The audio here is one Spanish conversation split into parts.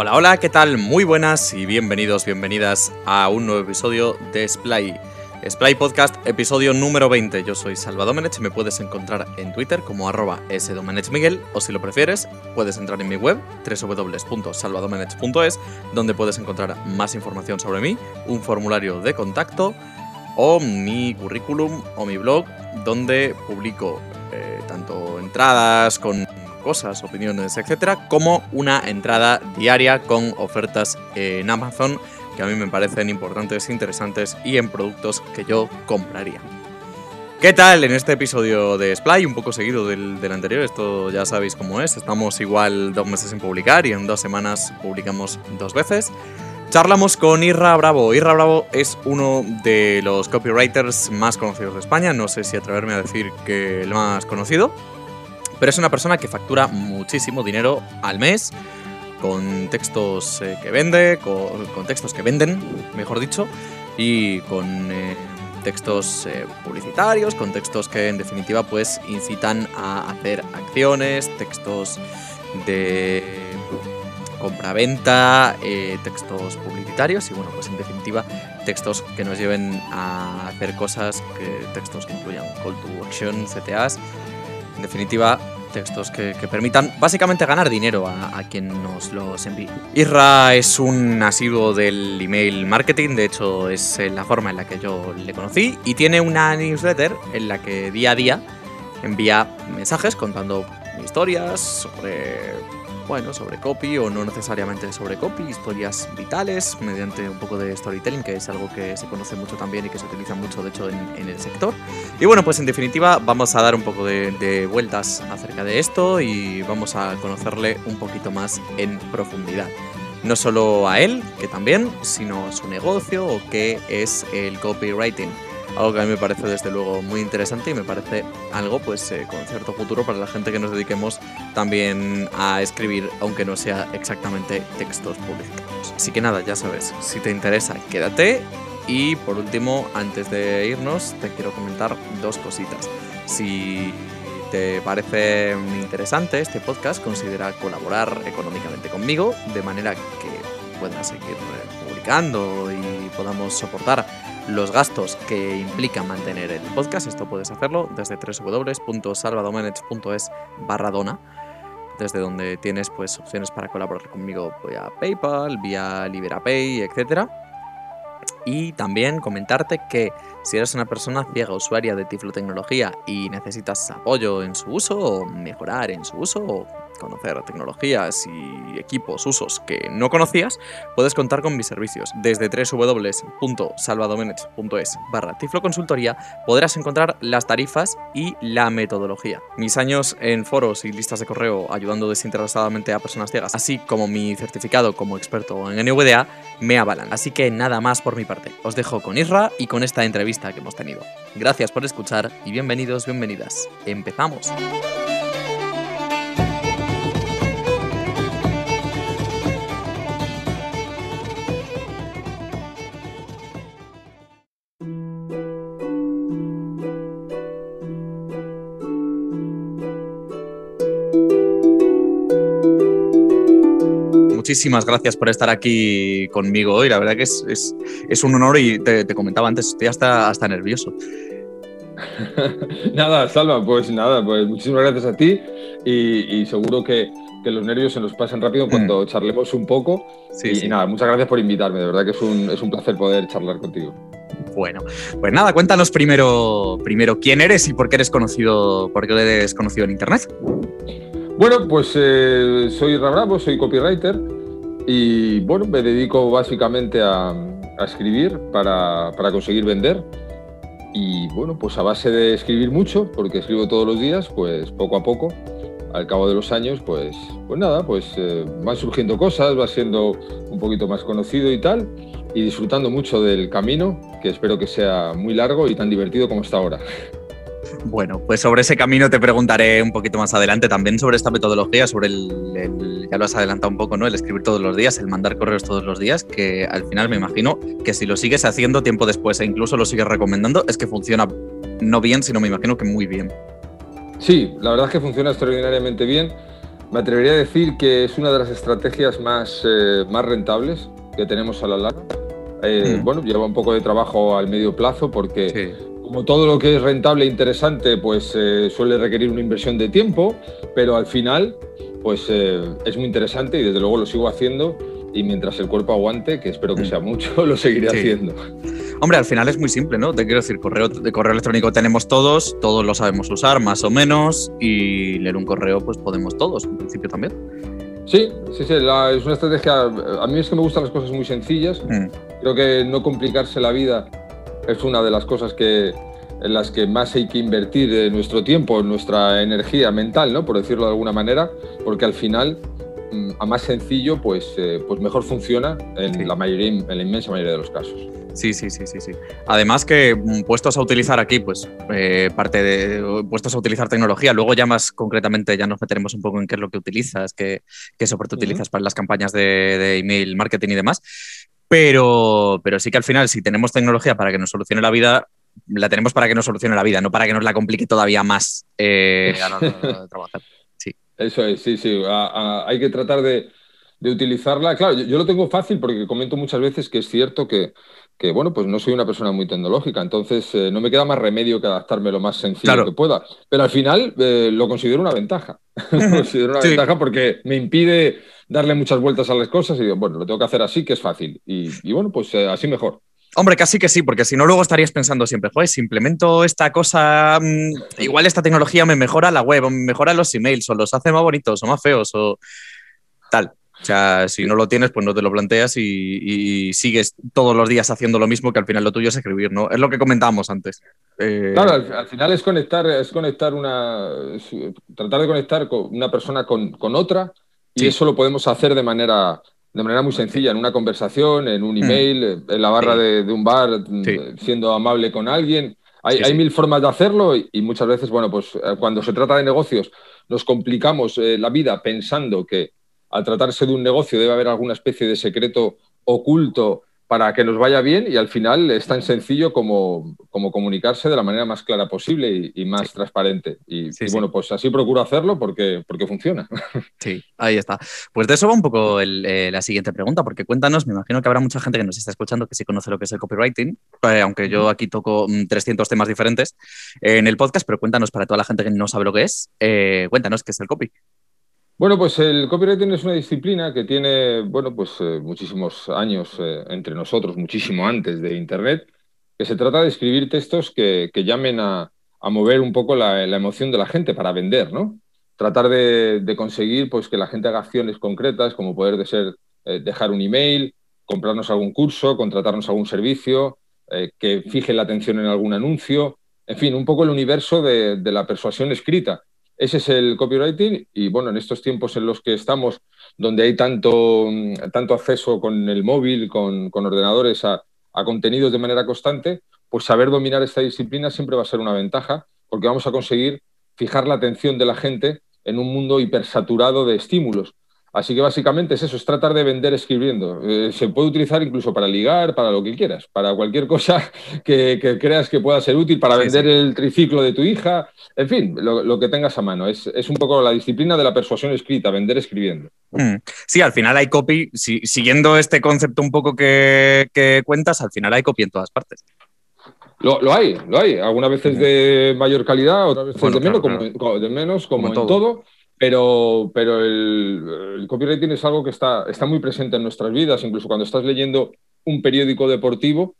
Hola, hola, ¿qué tal? Muy buenas y bienvenidos, bienvenidas a un nuevo episodio de Splay. Splay Podcast, episodio número 20. Yo soy Salva me puedes encontrar en Twitter como arroba sdomenechmiguel o si lo prefieres, puedes entrar en mi web www.salvadomenech.es donde puedes encontrar más información sobre mí, un formulario de contacto o mi currículum o mi blog donde publico eh, tanto entradas con cosas, opiniones, etcétera, como una entrada diaria con ofertas en Amazon que a mí me parecen importantes, interesantes y en productos que yo compraría. ¿Qué tal en este episodio de Splay? Un poco seguido del, anterior, esto ya sabéis cómo es. Estamos igual dos meses sin publicar y en dos semanas publicamos dos veces. Charlamos con Irra Bravo. Irra Bravo es uno de los copywriters más conocidos de España, no sé si atreverme a decir que el más conocido, pero es una persona que factura muchísimo dinero al mes con textos eh, que vende, con, textos que venden, mejor dicho, y con eh, textos eh, publicitarios, con textos que en definitiva pues incitan a hacer acciones, textos de compra-venta, eh, textos publicitarios y bueno, pues en definitiva textos que nos lleven a hacer cosas, que, textos que incluyan call to action, CTAs, en definitiva textos que, permitan básicamente ganar dinero a, a, quien nos los envíe. Irra es un asiduo del email marketing, de hecho es la forma en la que yo le conocí y tiene una newsletter en la que día a día envía mensajes contando historias sobre bueno, sobre copy o no necesariamente sobre copy, historias vitales mediante un poco de storytelling, que es algo que se conoce mucho también y que se utiliza mucho, de hecho, en, el sector. Y bueno, pues en definitiva vamos a dar un poco de, de, vueltas acerca de esto y vamos a conocerle un poquito más en profundidad. No solo a él, que también, sino a su negocio o qué es el copywriting algo que a mí me parece desde luego muy interesante y me parece algo pues eh, con cierto futuro para la gente que nos dediquemos también a escribir, aunque no sea exactamente textos publicitarios. Así que nada, ya sabes, si te interesa, quédate. Y por último, antes de irnos, te quiero comentar dos cositas. Si te parece interesante este podcast, considera colaborar económicamente conmigo, de manera que puedas seguir publicando y podamos soportar los gastos que implica mantener el podcast. Esto puedes hacerlo desde www.salvadomenech.es barra dona, desde donde tienes pues opciones para colaborar conmigo vía PayPal, vía LiberaPay, etc. Y también comentarte que si eres una persona ciega usuaria de Tiflotecnología y necesitas apoyo en su uso o mejorar en su uso conocer tecnologías y equipos, usos que no conocías, puedes contar con mis servicios. Desde www.salvadomenech.es barra tifloconsultoría podrás encontrar las tarifas y la metodología. Mis años en foros y listas de correo ayudando desinteresadamente a personas ciegas, así como mi certificado como experto en NVDA, me avalan. Así que nada más por mi parte. Os dejo con Isra y con esta entrevista que hemos tenido. Gracias por escuchar y bienvenidos, bienvenidas. ¡Empezamos! Muchísimas gracias por estar aquí conmigo hoy. La verdad que es, es, es un honor y te, te, comentaba antes, estoy hasta, hasta nervioso. nada, Salva, pues nada, pues muchísimas gracias a ti y, y seguro que, que, los nervios se nos pasan rápido cuando mm. charlemos un poco. Sí, y, sí. y, nada, muchas gracias por invitarme, de verdad que es un, es un placer poder charlar contigo. Bueno, pues nada, cuéntanos primero, primero quién eres y por qué eres conocido, por qué eres conocido en Internet. Bueno, pues eh, soy Rabravo, soy copywriter y bueno, me dedico básicamente a, a escribir para, para, conseguir vender. Y bueno, pues a base de escribir mucho, porque escribo todos los días, pues poco a poco, al cabo de los años, pues, pues nada, pues eh, van surgiendo cosas, va siendo un poquito más conocido y tal, y disfrutando mucho del camino, que espero que sea muy largo y tan divertido como está ahora. Bueno, pues sobre ese camino te preguntaré un poquito más adelante también sobre esta metodología, sobre el, el, ya lo has adelantado un poco, ¿no? El escribir todos los días, el mandar correos todos los días, que al final me imagino que si lo sigues haciendo tiempo después e incluso lo sigues recomendando, es que funciona no bien, sino me imagino que muy bien. Sí, la verdad es que funciona extraordinariamente bien. me atrevería a decir que es una de las estrategias más, eh, más rentables que tenemos a la larga. Eh, mm. Bueno, lleva un poco de trabajo al medio plazo porque como todo lo que es rentable e interesante, pues eh, suele requerir una inversión de tiempo, pero al final, pues es muy interesante y desde luego lo sigo haciendo y mientras el cuerpo aguante, que espero que mm. sea mucho, lo seguiré haciendo. Hombre, al final es muy simple, ¿no? Te quiero decir, correo, de correo electrónico tenemos todos, todos lo sabemos usar, más o menos, y leer un correo, pues podemos todos, en principio también. Sí, sí, sí, es una estrategia. A mí es que me gustan las cosas muy sencillas. Mm. Creo que no complicarse la vida es una de las cosas que, en las que más hay que invertir nuestro tiempo, nuestra energía mental, ¿no? Por decirlo de alguna manera, porque al final mm, a más sencillo, pues, eh, pues mejor funciona en la mayoría, en la inmensa mayoría de los casos. Sí, sí, sí, sí, sí. Además que mm, puestos a utilizar aquí, pues eh, parte de puestos a utilizar tecnología, luego ya más concretamente ya nos meteremos un poco en qué es lo que utilizas, qué, qué soporte utilizas para las campañas de, email marketing y demás. Pero, pero sí que al final, si tenemos tecnología para que nos solucione la vida, la tenemos para que nos solucione la vida, no para que nos la complique todavía más eh, a la hora de trabajar. Sí. Eso es, sí, sí. hay que tratar de, de utilizarla. Claro, yo, lo tengo fácil porque comento muchas veces que es cierto que, que bueno, pues no soy una persona muy tecnológica, entonces eh, no me queda más remedio que adaptarme lo más sencillo que pueda. Pero al final eh, lo considero una ventaja. lo considero una ventaja porque me impide darle muchas vueltas a las cosas y digo, bueno, lo tengo que hacer así, que es fácil. Y, bueno, pues eh, así mejor. Hombre, casi que sí, porque si no, luego estarías pensando siempre, joder, si implemento esta cosa, mm, igual esta tecnología me mejora la web, o me mejora los emails, o los hace más bonitos, o más feos, o tal. O sea, si no lo tienes, pues no te lo planteas y, sigues todos los días haciendo lo mismo que al final lo tuyo es escribir, ¿no? Es lo que comentábamos antes. Eh, claro, al, final es conectar, es conectar una. tratar de conectar con una persona con, otra y eso lo podemos hacer de manera, de manera muy sencilla, en una conversación, en un mm. email, en la barra de, un bar, mm, siendo amable con alguien. Hay, hay mil formas de hacerlo y, muchas veces, bueno, pues eh, cuando se trata de negocios, nos complicamos eh, la vida pensando que al tratarse de un negocio debe haber alguna especie de secreto oculto para que nos vaya bien y al final es tan sencillo como, como comunicarse de la manera más clara posible y, más transparente. Y, bueno, pues así procuro hacerlo porque, porque funciona. Sí, ahí está. Pues de eso va un poco eh, la siguiente pregunta, porque cuéntanos, me imagino que habrá mucha gente que nos está escuchando que sí conoce lo que es el copywriting, eh, aunque yo aquí toco 300 mm, temas diferentes en el podcast, pero cuéntanos para toda la gente que no sabe lo que es, eh, cuéntanos qué es el copy. Bueno, pues el copywriting es una disciplina que tiene, bueno, pues eh, muchísimos años eh, entre nosotros, muchísimo antes de Internet, que se trata de escribir textos que, llamen a, mover un poco la, emoción de la gente para vender, ¿no? Tratar de, conseguir pues, que la gente haga acciones concretas, como poder de ser, eh, dejar un email, comprarnos algún curso, contratarnos algún servicio, que fije la atención en algún anuncio, en fin, un poco el universo de la persuasión escrita ese es el copywriting y bueno, en estos tiempos en los que estamos, donde hay tanto, tanto acceso con el móvil, con, ordenadores a, contenidos de manera constante, pues saber dominar esta disciplina siempre va a ser una ventaja porque vamos a conseguir fijar la atención de la gente en un mundo hipersaturado de estímulos. Así que básicamente es eso, es tratar de vender escribiendo. Eh, se puede utilizar incluso para ligar, para lo que quieras, para cualquier cosa que, creas que pueda ser útil, para vender el triciclo de tu hija, en fin, lo, que tengas a mano. Es, un poco la disciplina de la persuasión escrita, vender escribiendo. Mm. Sí, al final hay copy, siguiendo este concepto un poco que, cuentas, al final hay copy en todas partes. Lo, hay, lo hay. Algunas veces de mayor calidad, otras veces de, menos, Como, de, menos, como, en todo pero, pero el, copywriting es algo que está, está muy presente en nuestras vidas, incluso cuando estás leyendo un periódico deportivo,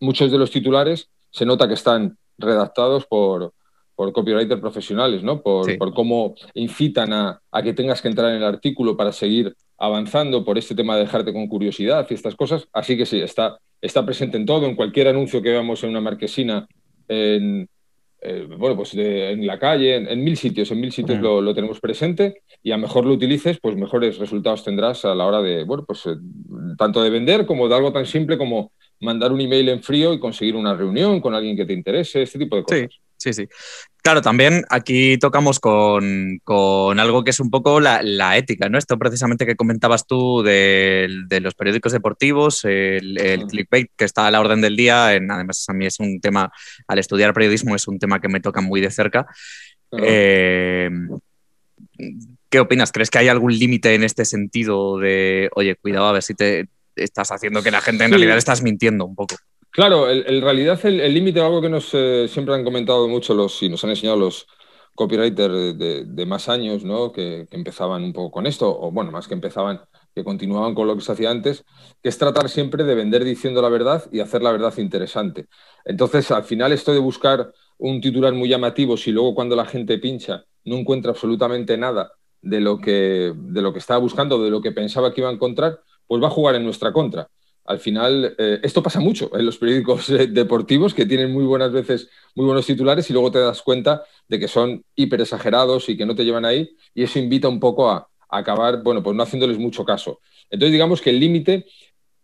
muchos de los titulares se nota que están redactados por, por copywriters profesionales, ¿no? Por, por cómo incitan a, a, que tengas que entrar en el artículo para seguir avanzando, por este tema de dejarte con curiosidad y estas cosas. Así que sí, está, está presente en todo, en cualquier anuncio que veamos en una marquesina, en, eh, bueno, pues en la calle, en, mil sitios, en mil sitios lo, tenemos presente y a mejor lo utilices, pues mejores resultados tendrás a la hora de, bueno, pues eh, tanto de vender como de algo tan simple como mandar un email en frío y conseguir una reunión con alguien que te interese, este tipo de cosas. Sí, sí. Claro, también aquí tocamos con, algo que es un poco la, ética, ¿no? Esto precisamente que comentabas tú de, los periódicos deportivos, el, clickbait que está a la orden del día, en, además a mí es un tema, al estudiar periodismo es un tema que me toca muy de cerca. Eh, ¿qué opinas? ¿Crees que hay algún límite en este sentido de, oye, cuidado a ver si te estás haciendo que la gente en realidad estás mintiendo un poco? Claro, en realidad el límite, algo que nos eh, siempre han comentado mucho los y nos han enseñado los copywriters de, más años, ¿no? Que, empezaban un poco con esto, o bueno, más que empezaban, que continuaban con lo que se hacía antes, que es tratar siempre de vender diciendo la verdad y hacer la verdad interesante. Entonces, al final, esto de buscar un titular muy llamativo, si luego cuando la gente pincha no encuentra absolutamente nada de lo que, de lo que estaba buscando, de lo que pensaba que iba a encontrar, pues va a jugar en nuestra contra al final, eh, esto pasa mucho en los periódicos eh, deportivos que tienen muy buenas veces muy buenos titulares y luego te das cuenta de que son hiper exagerados y que no te llevan ahí y eso invita un poco a, acabar, bueno, pues no haciéndoles mucho caso. Entonces, digamos que el límite,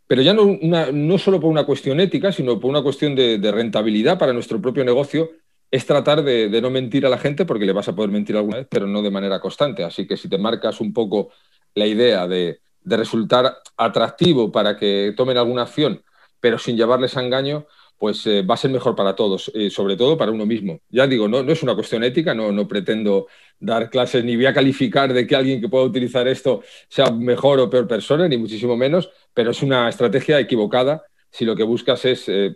pero ya no, no, solo por una cuestión ética, sino por una cuestión de, rentabilidad para nuestro propio negocio, es tratar de, de, no mentir a la gente, porque le vas a poder mentir alguna vez, pero no de manera constante. Así que si te marcas un poco la idea de, de resultar atractivo para que tomen alguna acción, pero sin llevarles a engaño, pues eh, va a ser mejor para todos, sobre todo para uno mismo. Ya digo, no, no es una cuestión ética, no, no, pretendo dar clases ni voy a calificar de que alguien que pueda utilizar esto sea mejor o peor persona, ni muchísimo menos, pero es una estrategia equivocada si lo que buscas es eh,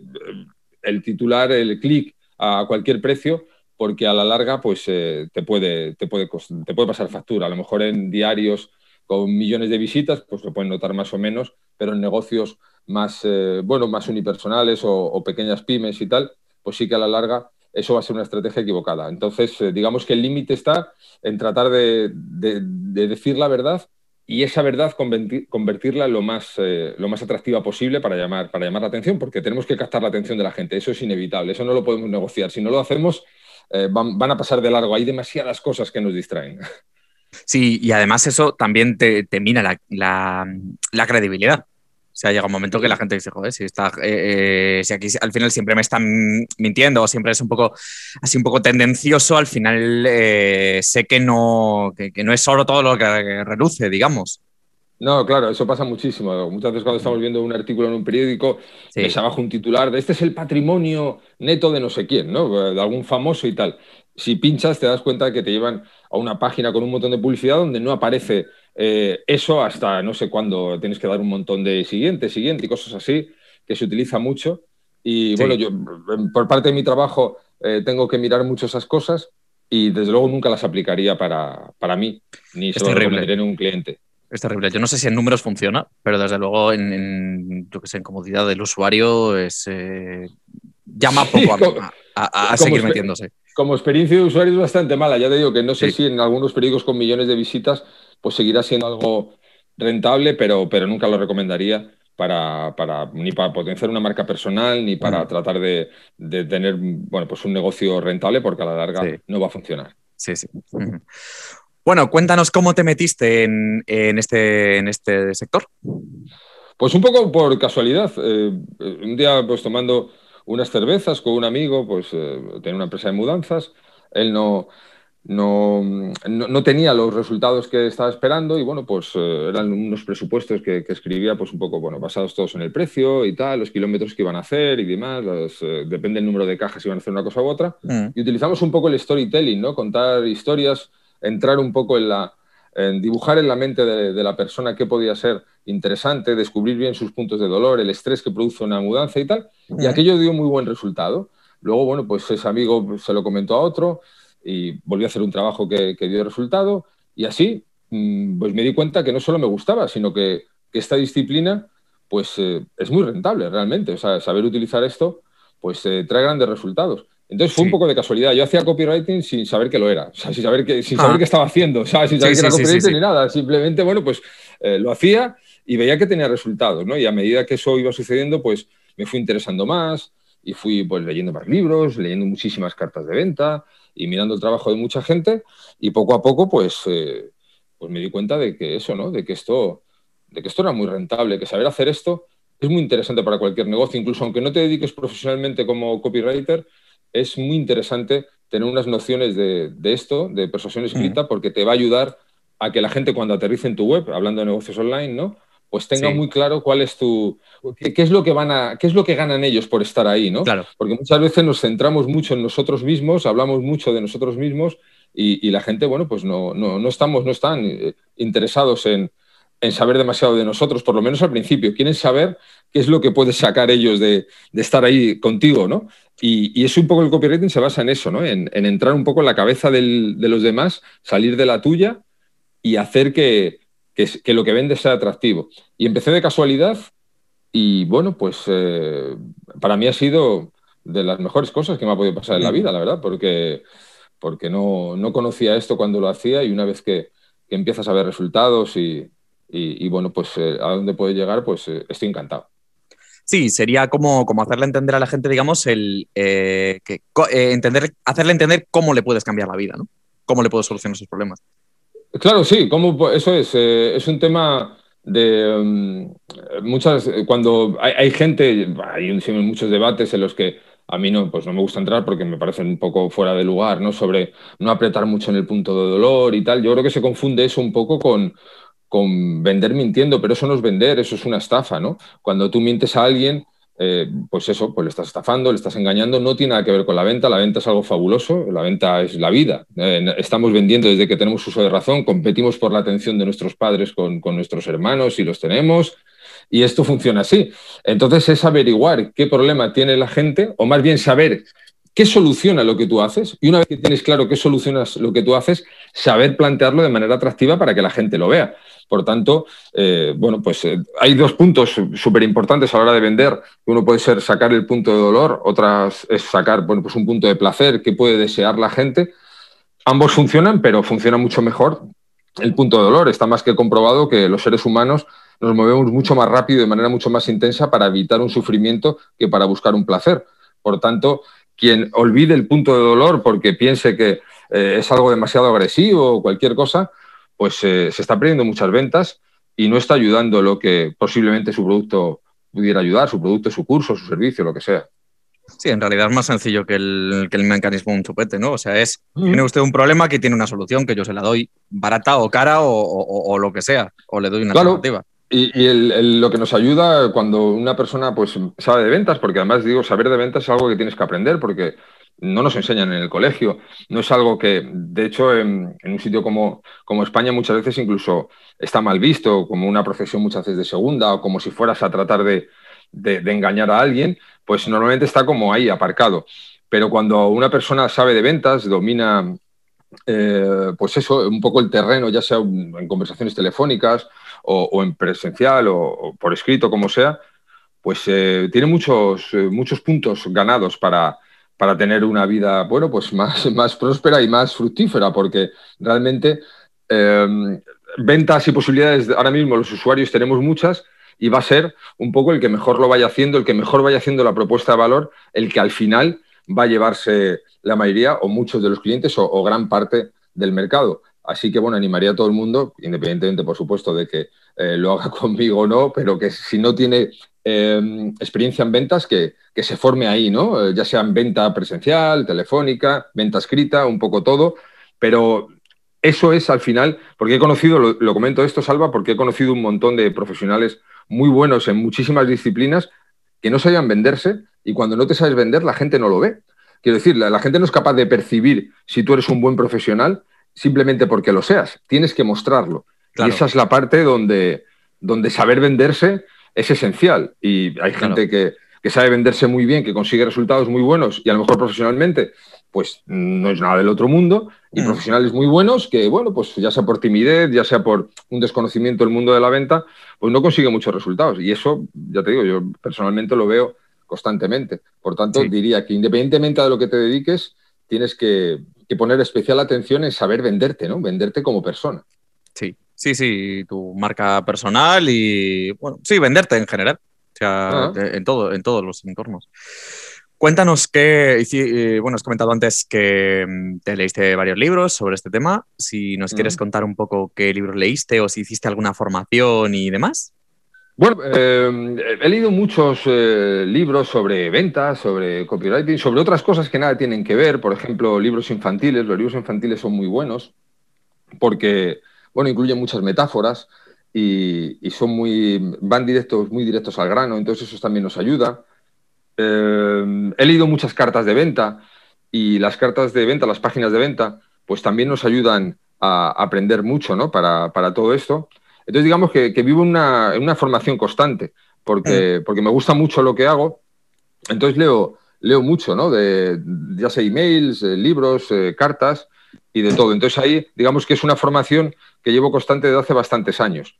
el titular, el clic a cualquier precio, porque a la larga pues, eh, te, puede, te, puede, te puede pasar factura. A lo mejor en diarios con millones de visitas, pues lo pueden notar más o menos, pero en negocios más, eh, bueno, más unipersonales o, pequeñas pymes y tal, pues sí que a la larga eso va a ser una estrategia equivocada. Entonces, eh, digamos que el límite está en tratar de, decir la verdad y esa verdad convertirla lo más, eh, lo más atractiva posible para llamar, para llamar la atención, porque tenemos que captar la atención de la gente. Eso es inevitable, eso no lo podemos negociar. Si no lo hacemos, van, a pasar de largo. Hay demasiadas cosas que nos distraen. Sí, y además eso también te, mina la, credibilidad. O sea, llega un momento que la gente dice, joder, si, está, eh, eh, si aquí al final siempre me están mintiendo o siempre es un poco así un poco tendencioso, al final eh, sé que no, que, no es solo todo lo que reluce, digamos. No, claro, eso pasa muchísimo. Muchas veces cuando estamos viendo un artículo en un periódico, sí. ves abajo un titular de este es el patrimonio neto de no sé quién, ¿no? De algún famoso y tal si pinchas te das cuenta que te llevan a una página con un montón de publicidad donde no aparece eh, eso hasta no sé cuándo tienes que dar un montón de siguiente, siguiente y cosas así, que se utiliza mucho. Y bueno, yo por parte de mi trabajo eh, tengo que mirar mucho esas cosas y desde luego nunca las aplicaría para, mí, ni se lo recomendaría en un cliente. Es terrible. Yo no sé si en números funciona, pero desde luego en, yo que sé, en comodidad del usuario es, eh, llama poco a, seguir metiéndose como experiencia de usuario es bastante mala. Ya te digo que no sé si en algunos periódicos con millones de visitas pues seguirá siendo algo rentable, pero, pero nunca lo recomendaría para, ni para potenciar una marca personal ni para tratar de, tener bueno, pues un negocio rentable porque a la larga no va a funcionar. Sí, sí. Bueno, cuéntanos cómo te metiste en, este, en este sector. Pues un poco por casualidad. Eh, un día, pues tomando unas cervezas con un amigo, pues eh, tenía una empresa de mudanzas, él no, no, no, tenía los resultados que estaba esperando y bueno, pues eh, eran unos presupuestos que, escribía pues un poco, bueno, basados todos en el precio y tal, los kilómetros que iban a hacer y demás, eh, depende del número de cajas si iban a hacer una cosa u otra. Mm. Y utilizamos un poco el storytelling, ¿no? Contar historias, entrar un poco en la, en dibujar en la mente de, la persona qué podía ser interesante, descubrir bien sus puntos de dolor, el estrés que produce una mudanza y tal. Y aquello dio muy buen resultado. Luego, bueno, pues ese amigo se lo comentó a otro y volvió a hacer un trabajo que, dio resultado. Y así, mm, pues me di cuenta que no solo me gustaba, sino que, esta disciplina, pues eh, es muy rentable realmente. O sea, saber utilizar esto, pues eh, trae grandes resultados. Entonces fue un poco de casualidad. Yo hacía copywriting sin saber que lo era, o sea, sin saber qué, sin saber ah. qué estaba haciendo, o sea, sin saber que era copywriting ni nada. Simplemente, bueno, pues eh, lo hacía y veía que tenía resultados, ¿no? Y a medida que eso iba sucediendo, pues me fui interesando más y fui pues leyendo más libros, leyendo muchísimas cartas de venta y mirando el trabajo de mucha gente y poco a poco, pues, eh, pues me di cuenta de que eso, ¿no? De que esto, de que esto era muy rentable, que saber hacer esto es muy interesante para cualquier negocio, incluso aunque no te dediques profesionalmente como copywriter, es muy interesante tener unas nociones de, esto, de persuasión escrita, porque te va a ayudar a que la gente cuando aterrice en tu web, hablando de negocios online, ¿no? Pues tenga muy claro cuál es tu. Qué, es lo que van a. qué es lo que ganan ellos por estar ahí, ¿no? Claro. Porque muchas veces nos centramos mucho en nosotros mismos, hablamos mucho de nosotros mismos y, la gente, bueno, pues no, no, no estamos, no están eh, interesados en, en, saber demasiado de nosotros, por lo menos al principio. Quieren saber qué es lo que puedes sacar ellos de, de estar ahí contigo, ¿no? Y, y, es un poco el copywriting se basa en eso, ¿no? En, en entrar un poco en la cabeza del, de los demás, salir de la tuya y hacer que, que, que, lo que vendes sea atractivo. Y empecé de casualidad y bueno, pues eh, para mí ha sido de las mejores cosas que me ha podido pasar en la vida, la verdad, porque, porque no, no conocía esto cuando lo hacía y una vez que, que empiezas a ver resultados y, y, y bueno, pues eh, a dónde puede llegar, pues eh, estoy encantado. Sí, sería como, como hacerle entender a la gente, digamos, el eh, eh, entender, hacerle entender cómo le puedes cambiar la vida, ¿no? Cómo le puedes solucionar sus problemas. Claro, sí, cómo, eso es. Eh, es un tema de um, muchas. Cuando hay, hay gente, hay muchos debates en los que a mí no, pues no me gusta entrar porque me parecen un poco fuera de lugar, ¿no? Sobre no apretar mucho en el punto de dolor y tal. Yo creo que se confunde eso un poco con, con vender mintiendo, pero eso no es vender, eso es una estafa, ¿no? Cuando tú mientes a alguien, eh, pues eso, pues le estás estafando, le estás engañando, no tiene nada que ver con la venta, la venta es algo fabuloso, la venta es la vida. Eh, estamos vendiendo desde que tenemos uso de razón, competimos por la atención de nuestros padres con, con nuestros hermanos y los tenemos, y esto funciona así. Entonces es averiguar qué problema tiene la gente, o más bien saber qué soluciona lo que tú haces, y una vez que tienes claro qué solucionas lo que tú haces, saber plantearlo de manera atractiva para que la gente lo vea. Por tanto, eh, bueno, pues eh, hay dos puntos súper importantes a la hora de vender. Uno puede ser sacar el punto de dolor, otras es sacar bueno, pues un punto de placer que puede desear la gente. Ambos funcionan, pero funciona mucho mejor el punto de dolor. Está más que comprobado que los seres humanos nos movemos mucho más rápido, de manera mucho más intensa, para evitar un sufrimiento que para buscar un placer. Por tanto, quien olvide el punto de dolor porque piense que eh, es algo demasiado agresivo o cualquier cosa, pues eh, se está perdiendo muchas ventas y no está ayudando lo que posiblemente su producto pudiera ayudar, su producto, su curso, su servicio, lo que sea. Sí, en realidad es más sencillo que el, que el mecanismo de un chupete, ¿no? O sea, es, tiene usted un problema que tiene una solución, que yo se la doy barata o cara o, o, o lo que sea, o le doy una claro. alternativa. Y, y el, el, lo que nos ayuda cuando una persona pues sabe de ventas, porque además digo, saber de ventas es algo que tienes que aprender, porque no nos enseñan en el colegio, no es algo que, de hecho, en, un sitio como, España muchas veces incluso está mal visto, como una profesión muchas veces de segunda, o como si fueras a tratar de, engañar a alguien, pues normalmente está como ahí, aparcado. Pero cuando una persona sabe de ventas, domina, eh, pues eso, un poco el terreno, ya sea en conversaciones telefónicas o, en presencial o, o, por escrito, como sea, pues eh, tiene muchos, eh, muchos puntos ganados para para tener una vida, bueno, pues más, más próspera y más fructífera, porque realmente eh, ventas y posibilidades, ahora mismo los usuarios tenemos muchas y va a ser un poco el que mejor lo vaya haciendo, el que mejor vaya haciendo la propuesta de valor, el que al final va a llevarse la mayoría o muchos de los clientes o gran parte del mercado. Así que, bueno, animaría a todo el mundo, independientemente, por supuesto, de que eh, lo haga conmigo o no, pero que si no tiene eh, experiencia en ventas, que, que, se forme ahí, ¿no? Eh, ya sea en venta presencial, telefónica, venta escrita, un poco todo, pero eso es al final, porque he conocido, lo, comento esto, Salva, porque he conocido un montón de profesionales muy buenos en muchísimas disciplinas que no sabían venderse y cuando no te sabes vender, la gente no lo ve. Quiero decir, la gente no es capaz de percibir si tú eres un buen profesional simplemente porque lo seas, tienes que mostrarlo. Claro. Y esa es la parte donde, donde saber venderse es esencial. Y hay gente claro. que, que, sabe venderse muy bien, que consigue resultados muy buenos y a lo mejor profesionalmente, pues no es nada del otro mundo. Y mm. profesionales muy buenos que, bueno, pues ya sea por timidez, ya sea por un desconocimiento del mundo de la venta, pues no consigue muchos resultados. Y eso, ya te digo, yo personalmente lo veo constantemente. Por tanto, sí. diría que independientemente de lo que te dediques, tienes que, que poner especial atención en saber venderte, ¿no? Venderte como persona. Sí, Sí, sí, tu marca personal y, bueno, sí, venderte en general, o sea, ah. en, todo, en todos los entornos. Cuéntanos qué, eh, bueno, has comentado antes que mm, te leíste varios libros sobre este tema. Si nos mm. quieres contar un poco qué libros leíste o si hiciste alguna formación y demás. Bueno, eh, he leído muchos eh, libros sobre ventas, sobre copywriting, sobre otras cosas que nada tienen que ver. Por ejemplo, libros infantiles. Los libros infantiles son muy buenos porque bueno, incluyen muchas metáforas y, son muy, van directos, muy directos al grano, entonces eso también nos ayuda. Eh, he leído muchas cartas de venta y las cartas de venta, las páginas de venta, pues también nos ayudan a aprender mucho ¿no? para, todo esto. Entonces, digamos que, vivo en una, formación constante, porque, mm. porque me gusta mucho lo que hago. Entonces leo, leo mucho, ¿no? De, ya sea emails, eh, libros, eh, cartas y de todo. Entonces ahí, digamos que es una formación que llevo constante desde hace bastantes años.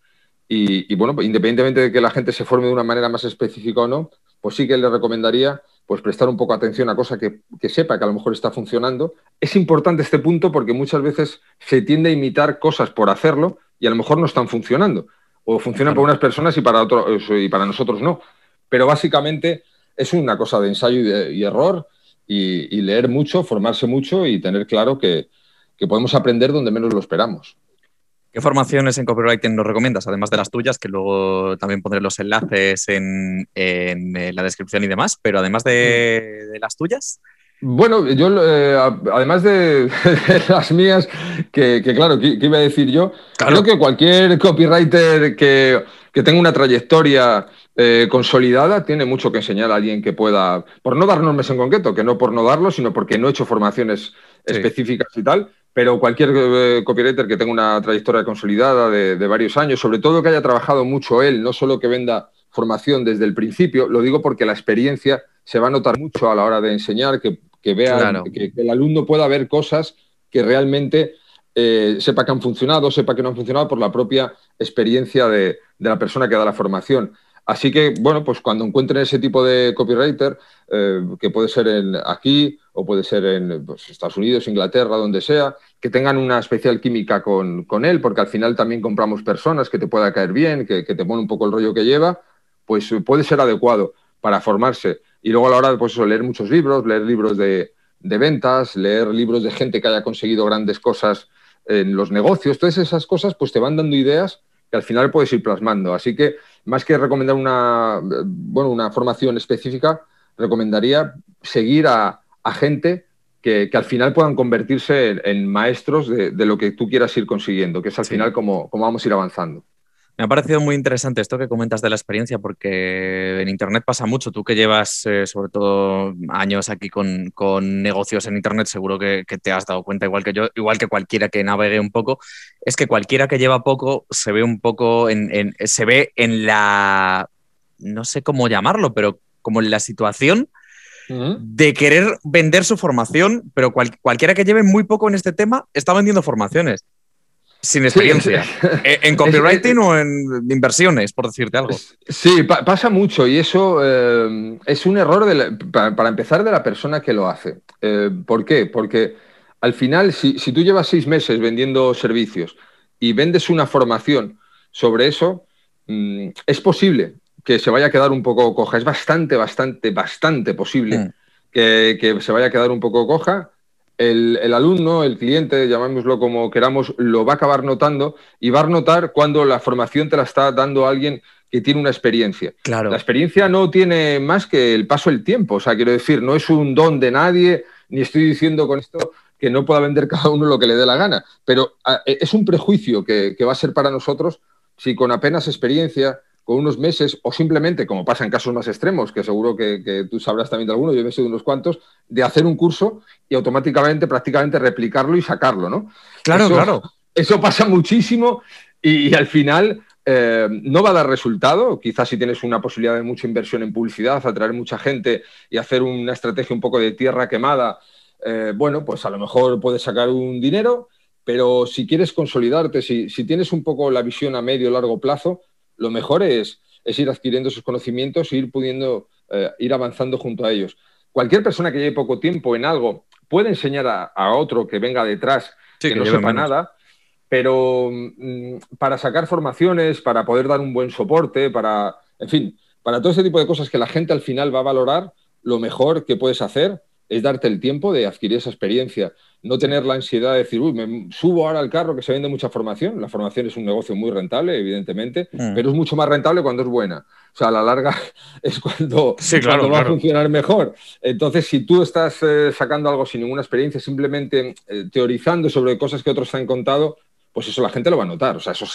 Y, bueno, pues, independientemente de que la gente se forme de una manera más específica o no, pues sí que le recomendaría pues prestar un poco atención a cosas que, sepa que a lo mejor está funcionando. Es importante este punto porque muchas veces se tiende a imitar cosas por hacerlo y a lo mejor no están funcionando. O funcionan para unas personas y para, otros y para nosotros no. Pero básicamente es una cosa de ensayo y, error y, leer mucho, formarse mucho y tener claro que podemos aprender donde menos lo esperamos. ¿Qué formaciones en copywriting nos recomiendas? Además de las tuyas, que luego también pondré los enlaces en, eh, la descripción y demás, pero además de, las tuyas. Bueno, yo, eh, además de, las mías, que, claro, ¿qué, iba a decir yo? Creo que cualquier copywriter que, tenga una trayectoria eh, consolidada tiene mucho que enseñar a alguien que pueda, por no dar nombres en concreto, que no por no darlo, sino porque no he hecho formaciones específicas y tal, pero cualquier eh, copywriter que tenga una trayectoria consolidada de, varios años, sobre todo que haya trabajado mucho él, no solo que venda formación desde el principio, lo digo porque la experiencia se va a notar mucho a la hora de enseñar, que, vea, que, el alumno pueda ver cosas que realmente eh, sepa que han funcionado, sepa que no han funcionado por la propia experiencia de, de la persona que da la formación. Así que, bueno, pues cuando encuentren ese tipo de copywriter, eh, que puede ser en, aquí o puede ser en pues, Estados Unidos, Inglaterra, donde sea, que tengan una especial química con, él, porque al final también compramos personas que te pueda caer bien, que, te pone un poco el rollo que lleva, pues puede ser adecuado para formarse. Y luego a la hora de pues, leer muchos libros, leer libros de, de ventas, leer libros de gente que haya conseguido grandes cosas en los negocios, todas esas cosas pues te van dando ideas que al final puedes ir plasmando. Así que más que recomendar una, bueno, una formación específica, recomendaría seguir a, gente que, al final puedan convertirse en, maestros de, lo que tú quieras ir consiguiendo, que es al final como, como vamos a ir avanzando. Me ha parecido muy interesante esto que comentas de la experiencia, porque en Internet pasa mucho. Tú que llevas eh, sobre todo años aquí con, negocios en Internet, seguro que, te has dado cuenta, igual que yo, igual que cualquiera que navegue un poco, es que cualquiera que lleva poco se ve un poco en, se ve en la, no sé cómo llamarlo, pero como en la situación de querer vender su formación, pero cualquiera que lleve muy poco en este tema está vendiendo formaciones. Sin experiencia. Eh, ¿En copywriting o en inversiones, por decirte algo? Sí, pasa mucho y eso eh, es un error para, empezar de la persona que lo hace. Eh, ¿Por qué? Porque al final, si, tú llevas seis meses vendiendo servicios y vendes una formación sobre eso, mm, es posible que se vaya a quedar un poco coja. Es bastante, bastante, bastante posible mm. que, que se vaya a quedar un poco coja el, alumno, el cliente, llamémoslo como queramos, lo va a acabar notando y va a notar cuando la formación te la está dando alguien que tiene una experiencia. Claro. La experiencia no tiene más que el paso del tiempo. O sea, quiero decir, no es un don de nadie, ni estoy diciendo con esto que no pueda vender cada uno lo que le dé la gana, pero ah, es un prejuicio que, que va a ser para nosotros si con apenas experiencia con unos meses o simplemente, como pasa en casos más extremos, que seguro que, tú sabrás también de alguno, yo he sido unos cuantos, de hacer un curso y automáticamente, prácticamente replicarlo y sacarlo, ¿no? Claro, claro. Eso pasa muchísimo y, al final eh, no va a dar resultado. Quizás si tienes una posibilidad de mucha inversión en publicidad, atraer mucha gente y hacer una estrategia un poco de tierra quemada, eh, bueno, pues a lo mejor puedes sacar un dinero, pero si quieres consolidarte, si, si tienes un poco la visión a medio o largo plazo, lo mejor es, ir adquiriendo esos conocimientos e ir pudiendo eh, ir avanzando junto a ellos. Cualquier persona que lleve poco tiempo en algo puede enseñar a, otro que venga detrás que, no sepa nada, pero mm, para sacar formaciones, para poder dar un buen soporte, para, en fin, para todo ese tipo de cosas que la gente al final va a valorar, lo mejor que puedes hacer es darte el tiempo de adquirir esa experiencia no tener la ansiedad de decir, uy, me subo ahora al carro que se vende mucha formación. La formación es un negocio muy rentable, evidentemente, mm. pero es mucho más rentable cuando es buena. O sea, a la larga es cuando, va a funcionar mejor. Entonces, si tú estás eh, sacando algo sin ninguna experiencia, simplemente eh, teorizando sobre cosas que otros te han contado, pues eso la gente lo va a notar. O sea, eso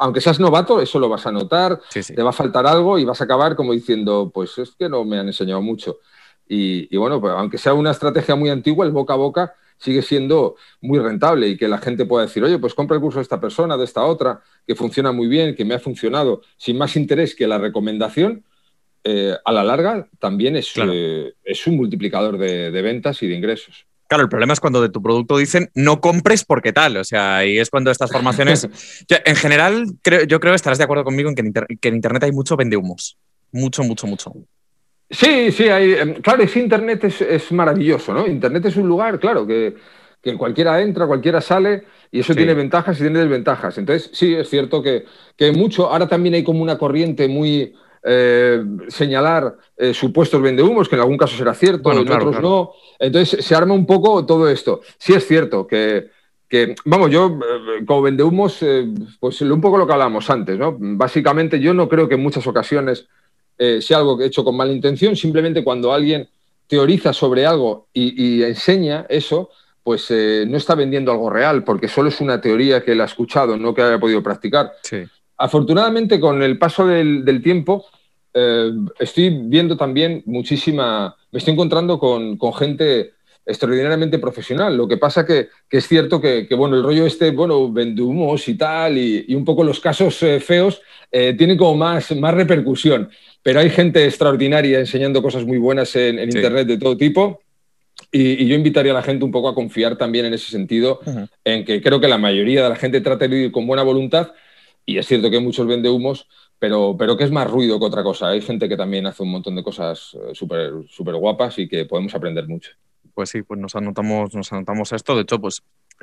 aunque seas novato, eso lo vas a notar, te va a faltar algo y vas a acabar como diciendo, pues es que no me han enseñado mucho. Y, y bueno, pues, aunque sea una estrategia muy antigua, el boca a boca sigue siendo muy rentable y que la gente pueda decir, oye, pues compra el curso de esta persona, de esta otra, que funciona muy bien, que me ha funcionado, sin más interés que la recomendación, eh, a la larga también es, eh, es un multiplicador de, ventas y de ingresos. Claro, el problema es cuando de tu producto dicen no compres porque tal. O sea, ahí es cuando estas formaciones. en general, creo, yo creo que estarás de acuerdo conmigo en que en, Internet hay mucho vendehumos. Mucho, mucho, mucho. Sí, sí, hay, em, claro, ese Internet es, maravilloso, ¿no? Internet es un lugar, claro, que, cualquiera entra, cualquiera sale, y eso tiene ventajas y tiene desventajas. Entonces, sí, es cierto que, que mucho. Ahora también hay como una corriente muy eh, señalar eh, supuestos vendehumos, que en algún caso será cierto, en otros no. Entonces se arma un poco todo esto. Sí es cierto que, vamos, yo eh, como vendehumos, pues un poco lo que hablábamos antes, ¿no? Básicamente yo no creo que en muchas ocasiones sea algo hecho con mala intención, simplemente cuando alguien teoriza sobre algo y, enseña eso, pues no está vendiendo algo real, porque solo es una teoría que él ha escuchado, no que haya podido practicar. Sí afortunadamente, con el paso del, tiempo, eh, estoy viendo también muchísima, me estoy encontrando con, gente extraordinariamente profesional. Lo que pasa que, que es cierto que, bueno, el rollo este, bueno, vendumos y tal, y, un poco los casos eh, feos eh, tienen como más, más repercusión. Pero hay gente extraordinaria enseñando cosas muy buenas en, Internet de todo tipo. Y, yo invitaría a la gente un poco a confiar también en ese sentido, en que creo que la mayoría de la gente trata de ir con buena voluntad, y es cierto que hay muchos vendehumos, pero, pero que es más ruido que otra cosa. Hay gente que también hace un montón de cosas eh, súper super guapas y que podemos aprender mucho. Pues sí, pues nos anotamos, nos anotamos esto. De hecho, pues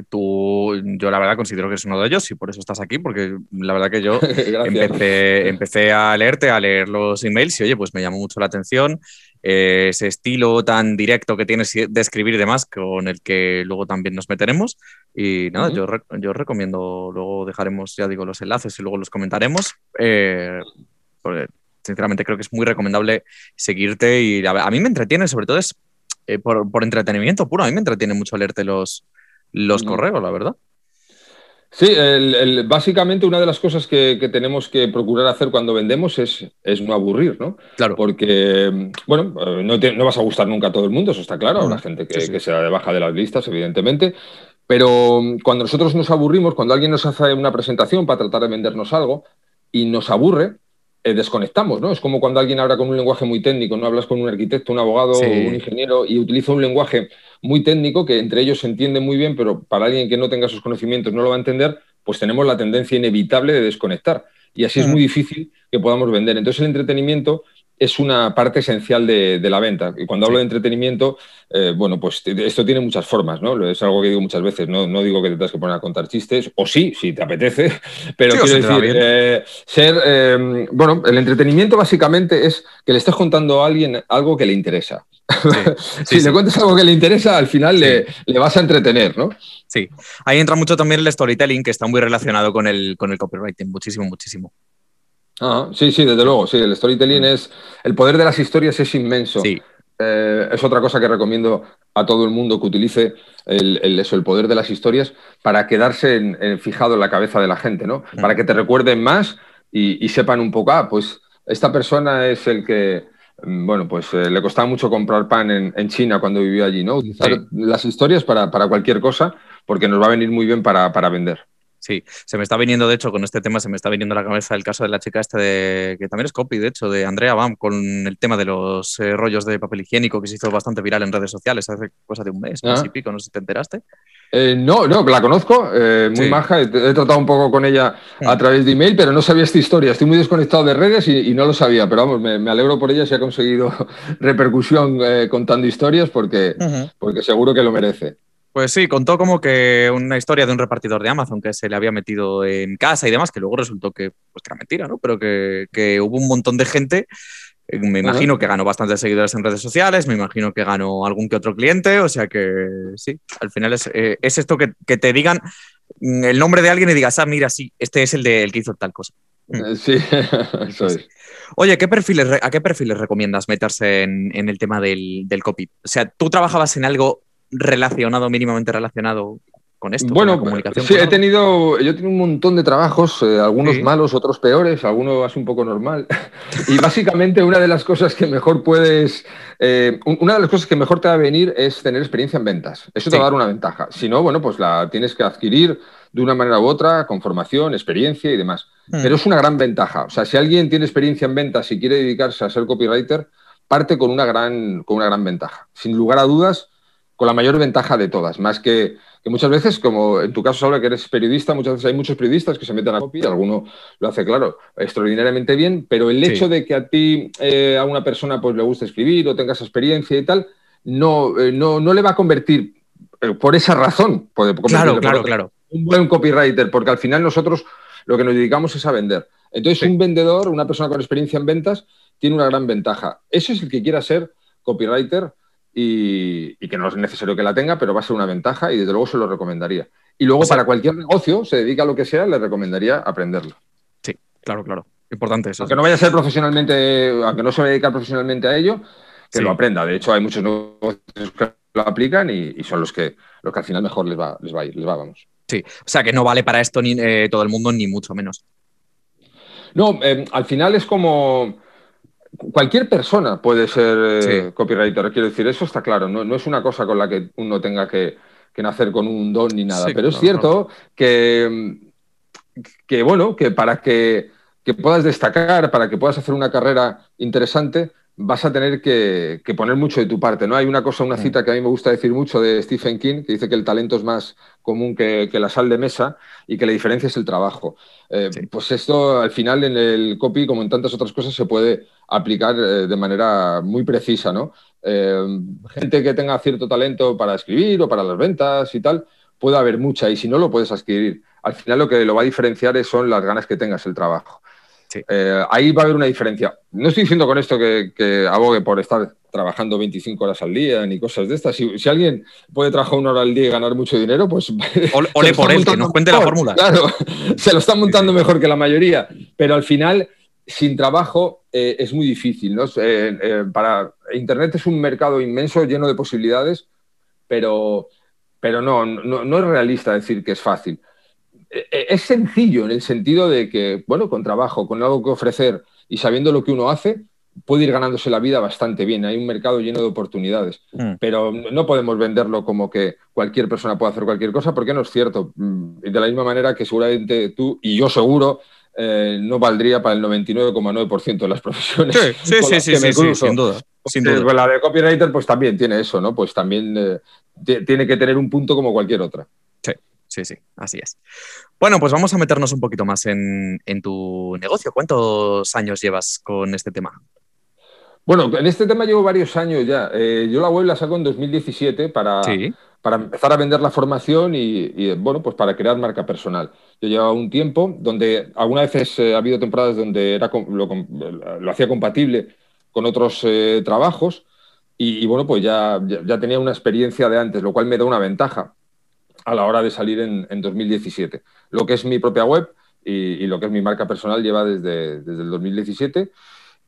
tú, yo la verdad considero que eres uno de ellos y por eso estás aquí, porque la verdad que yo empecé, empecé, a leerte, a leer los emails y oye, pues me llamó mucho la atención. Eh, ese estilo tan directo que tienes de escribir y demás, con el que luego también nos meteremos. Y nada, yo, yo recomiendo, luego dejaremos, ya digo, los enlaces y luego los comentaremos. Eh, sinceramente creo que es muy recomendable seguirte y a, mí me entretiene, sobre todo es eh, por, por, entretenimiento puro, a mí me entretiene mucho leerte los, los correos, la verdad. Sí, básicamente una de las cosas que, tenemos que procurar hacer cuando vendemos es, es, no aburrir, ¿no? Claro. Porque, bueno, eh, no, no, vas a gustar nunca a todo el mundo, eso está claro, habrá gente que, que se de baja de las listas, evidentemente, pero cuando nosotros nos aburrimos, cuando alguien nos hace una presentación para tratar de vendernos algo y nos aburre, eh, desconectamos, ¿no? Es como cuando alguien habla con un lenguaje muy técnico, no hablas con un arquitecto, un abogado, un ingeniero y utiliza un lenguaje muy técnico que entre ellos se entiende muy bien, pero para alguien que no tenga esos conocimientos no lo va a entender, pues tenemos la tendencia inevitable de desconectar. Y así es muy difícil que podamos vender. Entonces el entretenimiento es una parte esencial de, la venta. Y cuando hablo de entretenimiento, eh, bueno, pues esto tiene muchas formas, ¿no? Es algo que digo muchas veces, no, no digo que te tengas que poner a contar chistes, o sí, si te apetece, pero quiero decir, eh, ser, eh, bueno, el entretenimiento básicamente es que le estés contando a alguien algo que le interesa. si le cuentas algo que le interesa, al final le, le, vas a entretener, ¿no? Sí, ahí entra mucho también el storytelling, que está muy relacionado con el, con el copywriting, muchísimo, muchísimo. Ah, sí, sí, desde luego, sí, el storytelling es, el poder de las historias es inmenso. Sí. Eh, es otra cosa que recomiendo a todo el mundo que utilice el, eso, el poder de las historias para quedarse en, fijado en la cabeza de la gente, ¿no? Mm. Para que te recuerden más y, sepan un poco, ah, pues esta persona es el que, mm, bueno, pues eh, le costaba mucho comprar pan en, China cuando vivía allí, ¿no? Utilizar las historias para, cualquier cosa porque nos va a venir muy bien para vender. Sí, se me está viniendo, de hecho, con este tema, se me está viniendo a la cabeza el caso de la chica esta de, que también es copy, de hecho, de Andrea Bam, con el tema de los eh, rollos de papel higiénico que se hizo bastante viral en redes sociales hace cosa de un mes, ah. y pico, no sé si te enteraste. Eh, no, no, la conozco, eh, muy maja, he, tratado un poco con ella a mm. través de email, pero no sabía esta historia. Estoy muy desconectado de redes y, no lo sabía, pero vamos, me, alegro por ella si ha conseguido repercusión contando historias porque, porque seguro que lo merece. Pues sí, contó como que una historia de un repartidor de Amazon que se le había metido en casa y demás, que luego resultó que, pues, era mentira, ¿no? Pero que, hubo un montón de gente, eh, me imagino que ganó bastantes seguidores en redes sociales, me imagino que ganó algún que otro cliente, o sea que sí, al final es, eh, esto que, te digan mm, el nombre de alguien y digas, ah, mira, sí, este es el, de, el que hizo tal cosa. Mm. Eh, sí, eso es. Oye, ¿qué perfiles, ¿a qué perfiles recomiendas meterse en, en el tema del, del, copy? O sea, ¿tú trabajabas en algo relacionado, mínimamente relacionado con esto? Bueno, con la comunicación sí, he tenido, yo he tenido un montón de trabajos, eh, algunos Sí. malos, otros peores, algunos así un poco normal. Y básicamente una de las cosas que mejor puedes, eh, un- una de las cosas que mejor te va a venir es tener experiencia en ventas. Eso te Sí. va a dar una ventaja. Si no, bueno, pues la tienes que adquirir de una manera u otra, con formación, experiencia y demás. Mm. Pero es una gran ventaja. O sea, si alguien tiene experiencia en ventas y quiere dedicarse a ser copywriter, parte con una gran, con una gran ventaja. Sin lugar a dudas, con la mayor ventaja de todas. Más que, que muchas veces, como en tu caso, Saura, que eres periodista, muchas veces hay muchos periodistas que se meten a copy, alguno lo hace, claro, extraordinariamente bien, pero el Sí. hecho de que a ti, eh, a una persona, pues le guste escribir o tengas experiencia y tal, no, eh, no, no le va a convertir eh, por esa razón. puede Claro, claro, claro. un buen copywriter, porque al final nosotros lo que nos dedicamos es a vender. Entonces, Sí. un vendedor, una persona con experiencia en ventas, tiene una gran ventaja. Eso es el que quiera ser copywriter y, y que no es necesario que la tenga, pero va a ser una ventaja y desde luego se lo recomendaría. Y luego, O sea- para cualquier negocio, se dedica a lo que sea, le recomendaría aprenderlo. Sí, claro, claro. Importante eso. Aunque no vaya a ser profesionalmente, aunque no se vaya a dedicar profesionalmente a ello, que Sí. lo aprenda. De hecho, hay muchos negocios que lo aplican y, y son los que, los que al final mejor les va, les va a ir, les va, vamos. Sí. O sea, que no vale para esto ni eh, todo el mundo, ni mucho menos. No, eh, al final es como cualquier persona puede ser eh, Sí. copywriter, quiero decir, eso está claro, no, no es una cosa con la que uno tenga que, que nacer con un don ni nada, Sí, pero es cierto que, que, bueno, que para que, que puedas destacar, para que puedas hacer una carrera interesante, vas a tener que, que poner mucho de tu parte, ¿no? Hay una cosa, una cita que a mí me gusta decir mucho de Stephen King, que dice que el talento es más común que, que la sal de mesa y que la diferencia es el trabajo. Eh, Sí. Pues esto al final en el copy, como en tantas otras cosas, se puede aplicar eh, de manera muy precisa, ¿no? Eh, gente que tenga cierto talento para escribir o para las ventas y tal, puede haber mucha y si no lo puedes adquirir. Al final lo que lo va a diferenciar son las ganas que tengas el trabajo. Sí. Eh, ahí va a haber una diferencia. No estoy diciendo con esto que, que abogue por estar trabajando 25 horas al día ni cosas de estas. Si, si alguien puede trabajar una hora al día y ganar mucho dinero, pues Ole, está por él, que nos cuente la fórmula. Claro, se lo están montando mejor que la mayoría, pero al final, sin trabajo, eh, es muy difícil. ¿no? Eh, para, Internet es un mercado inmenso, lleno de posibilidades, pero, pero no, no, no es realista decir que es fácil. Eh, eh, Es sencillo en el sentido de que, bueno, con trabajo, con algo que ofrecer y sabiendo lo que uno hace, puede ir ganándose la vida bastante bien. Hay un mercado lleno de oportunidades Mm. pero no podemos venderlo como que cualquier persona puede hacer cualquier cosa, porque no es cierto. Mm, De la misma manera que seguramente tú y yo seguro eh, no valdría para el 99,9% de las profesiones. Sí, sí, sí, sí, sin duda. Sin duda. pues la de copywriter pues también tiene eso, ¿no? Pues también eh, ti- tiene que tener un punto como cualquier otra. Sí, sí, así es. Bueno, pues vamos a meternos un poquito más en, en tu negocio. ¿Cuántos años llevas con este tema? Bueno, en este tema llevo varios años ya. Eh, yo la web la saco en 2017 para, Sí. para empezar a vender la formación y, y, bueno, pues para crear marca personal. Yo llevaba un tiempo donde algunas veces eh, ha habido temporadas donde era, lo, lo hacía compatible con otros eh, trabajos y, y, bueno, pues ya, ya tenía una experiencia de antes, lo cual me da una ventaja a la hora de salir en, en 2017. Lo que es mi propia web y, y, lo que es mi marca personal lleva desde, desde el 2017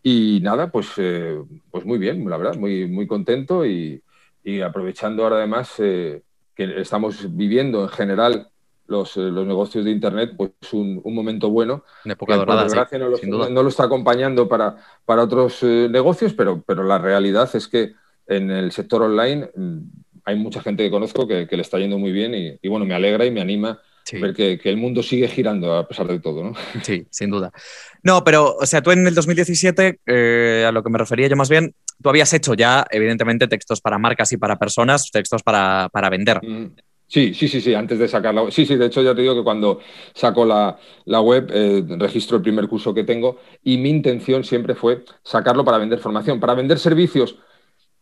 y nada, pues, eh, pues muy bien, la verdad, muy, muy contento y, y aprovechando ahora además eh, que estamos viviendo en general los, eh, los, negocios de Internet, pues un, un momento bueno. Una época dorada, por desgracia sí, no, lo, sin duda. no, lo, está acompañando para, para otros eh, negocios, pero, pero la realidad es que en el sector online hay mucha gente que conozco que, que le está yendo muy bien y, y, bueno, me alegra y me anima sí. ver que, que, el mundo sigue girando a pesar de todo, ¿no? Sí, sin duda. No, pero, o sea, tú en el 2017, eh, a lo que me refería yo más bien, tú habías hecho ya, evidentemente, textos para marcas y para personas, textos para, para vender. Mm. Sí, sí, sí, sí, antes de sacarla. Sí, sí, de hecho ya te digo que cuando saco la, la web eh, registro el primer curso que tengo y mi intención siempre fue sacarlo para vender formación. Para vender servicios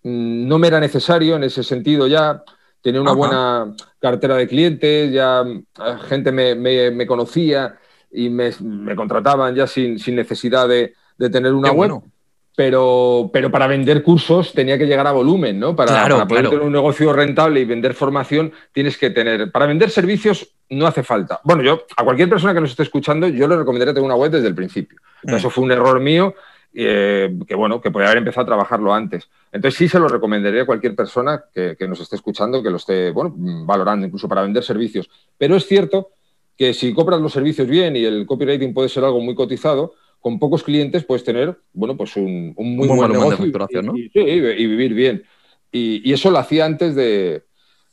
no me era necesario en ese sentido ya. Tenía una Ajá. buena cartera de clientes, ya eh, gente me, me, me conocía y me, me, contrataban ya sin, sin necesidad de, de, tener una Qué web. Bueno. Pero, pero, para vender cursos tenía que llegar a volumen, ¿no? Para, claro, para poder claro. tener un negocio rentable y vender formación tienes que tener. Para vender servicios no hace falta. Bueno, yo a cualquier persona que nos esté escuchando, yo le recomendaría tener una web desde el principio. Mm. Eso fue un error mío eh, que bueno, que podría haber empezado a trabajarlo antes. Entonces sí se lo recomendaría a cualquier persona que, nos esté escuchando, que lo esté bueno, valorando, incluso para vender servicios. Pero es cierto que si compras los servicios bien y el copywriting puede ser algo muy cotizado, con pocos clientes puedes tener bueno, pues un, muy buen, negocio y, y, vivir bien. Y, eso lo hacía antes de,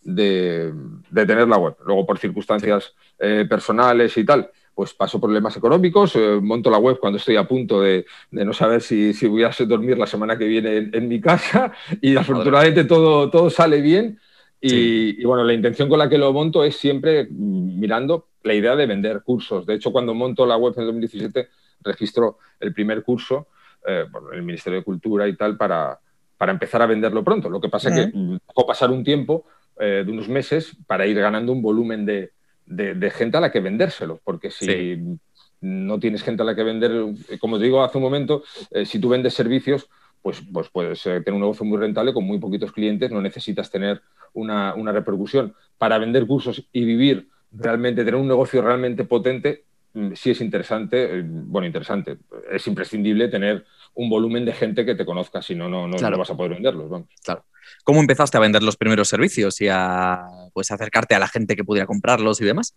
de, tener la web. Luego, por circunstancias eh, personales y tal, pues paso problemas económicos, eh, monto la web cuando estoy a punto de, no saber si, voy a dormir la semana que viene en, mi casa y afortunadamente todo, todo sale bien. Y, bueno, la intención con la que lo monto es siempre mirando la idea de vender cursos. De hecho, cuando monto la web en 2017, registro el primer curso eh, por el Ministerio de Cultura y tal para, para empezar a venderlo pronto. Lo que pasa es que puedo pasar un tiempo eh, de unos meses para ir ganando un volumen de, de, gente a la que vendérselo, porque si no tienes gente a la que vender, como te digo hace un momento, eh, si tú vendes servicios, pues, pues puedes eh, tener un negocio muy rentable con muy poquitos clientes, no necesitas tener una, repercusión. Para vender cursos y vivir realmente, tener un negocio realmente potente, mm, sí es interesante, eh, bueno, interesante, es imprescindible tener un volumen de gente que te conozca, si no, no, no, vas a poder venderlos. Vamos. Claro. ¿Cómo empezaste a vender los primeros servicios y a pues, acercarte a la gente que pudiera comprarlos y demás?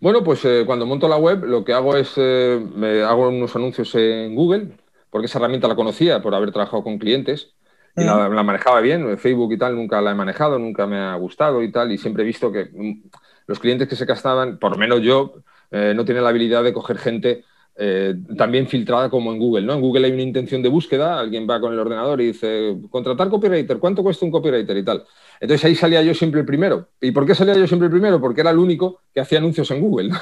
Bueno, pues eh, cuando monto la web lo que hago es, eh, me hago unos anuncios en Google, porque esa herramienta la conocía por haber trabajado con clientes y la, manejaba bien. Facebook y tal nunca la he manejado, nunca me ha gustado y tal, y siempre he visto que mm, los clientes que se gastaban, por lo menos yo, eh, no tienen la habilidad de coger gente eh, también filtrada como en Google. ¿no? En Google hay una intención de búsqueda, alguien va con el ordenador y dice, contratar copywriter, ¿cuánto cuesta un copywriter y tal? Entonces ahí salía yo siempre el primero. ¿Y por qué salía yo siempre el primero? Porque era el único que hacía anuncios en Google.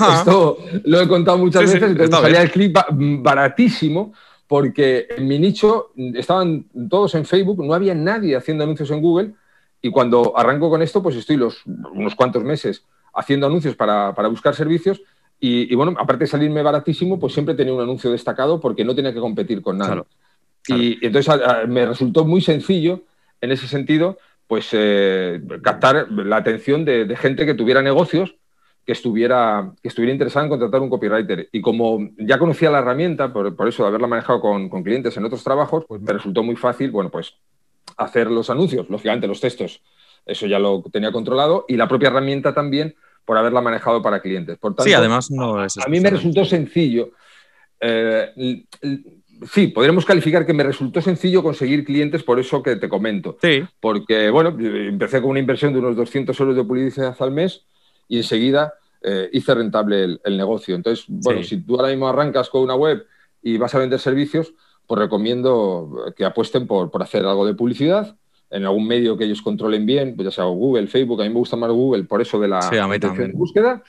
Ah. Esto lo he contado muchas veces, entonces salía el clip baratísimo porque en mi nicho estaban todos en Facebook, no había nadie haciendo anuncios en Google y cuando arranco con esto, pues estoy los, unos cuantos meses haciendo anuncios para, para buscar servicios y, bueno, aparte de salirme baratísimo, pues siempre tenía un anuncio destacado porque no tenía que competir con nada. Y, entonces me resultó muy sencillo, en ese sentido, pues eh, captar la atención de, gente que tuviera negocios, que estuviera, que estuviera interesada en contratar un copywriter. Y como ya conocía la herramienta, por, eso de haberla manejado con, con, clientes en otros trabajos, pues me resultó muy fácil, bueno, pues hacer los anuncios, lógicamente los textos, eso ya lo tenía controlado, y la propia herramienta también por haberla manejado para clientes. Por tanto, sí, además no es. A mí me resultó sencillo. Eh, sí, podríamos calificar que me resultó sencillo conseguir clientes por eso que te comento. Sí. Porque, bueno, empecé con una inversión de unos 200 euros de publicidad al mes y enseguida eh, hice rentable el, negocio. Entonces, bueno, si tú ahora mismo arrancas con una web y vas a vender servicios, pues recomiendo que apuesten por, por hacer algo de publicidad en algún medio que ellos controlen bien, pues ya sea Google, Facebook, a mí me gusta más Google por eso de la búsqueda.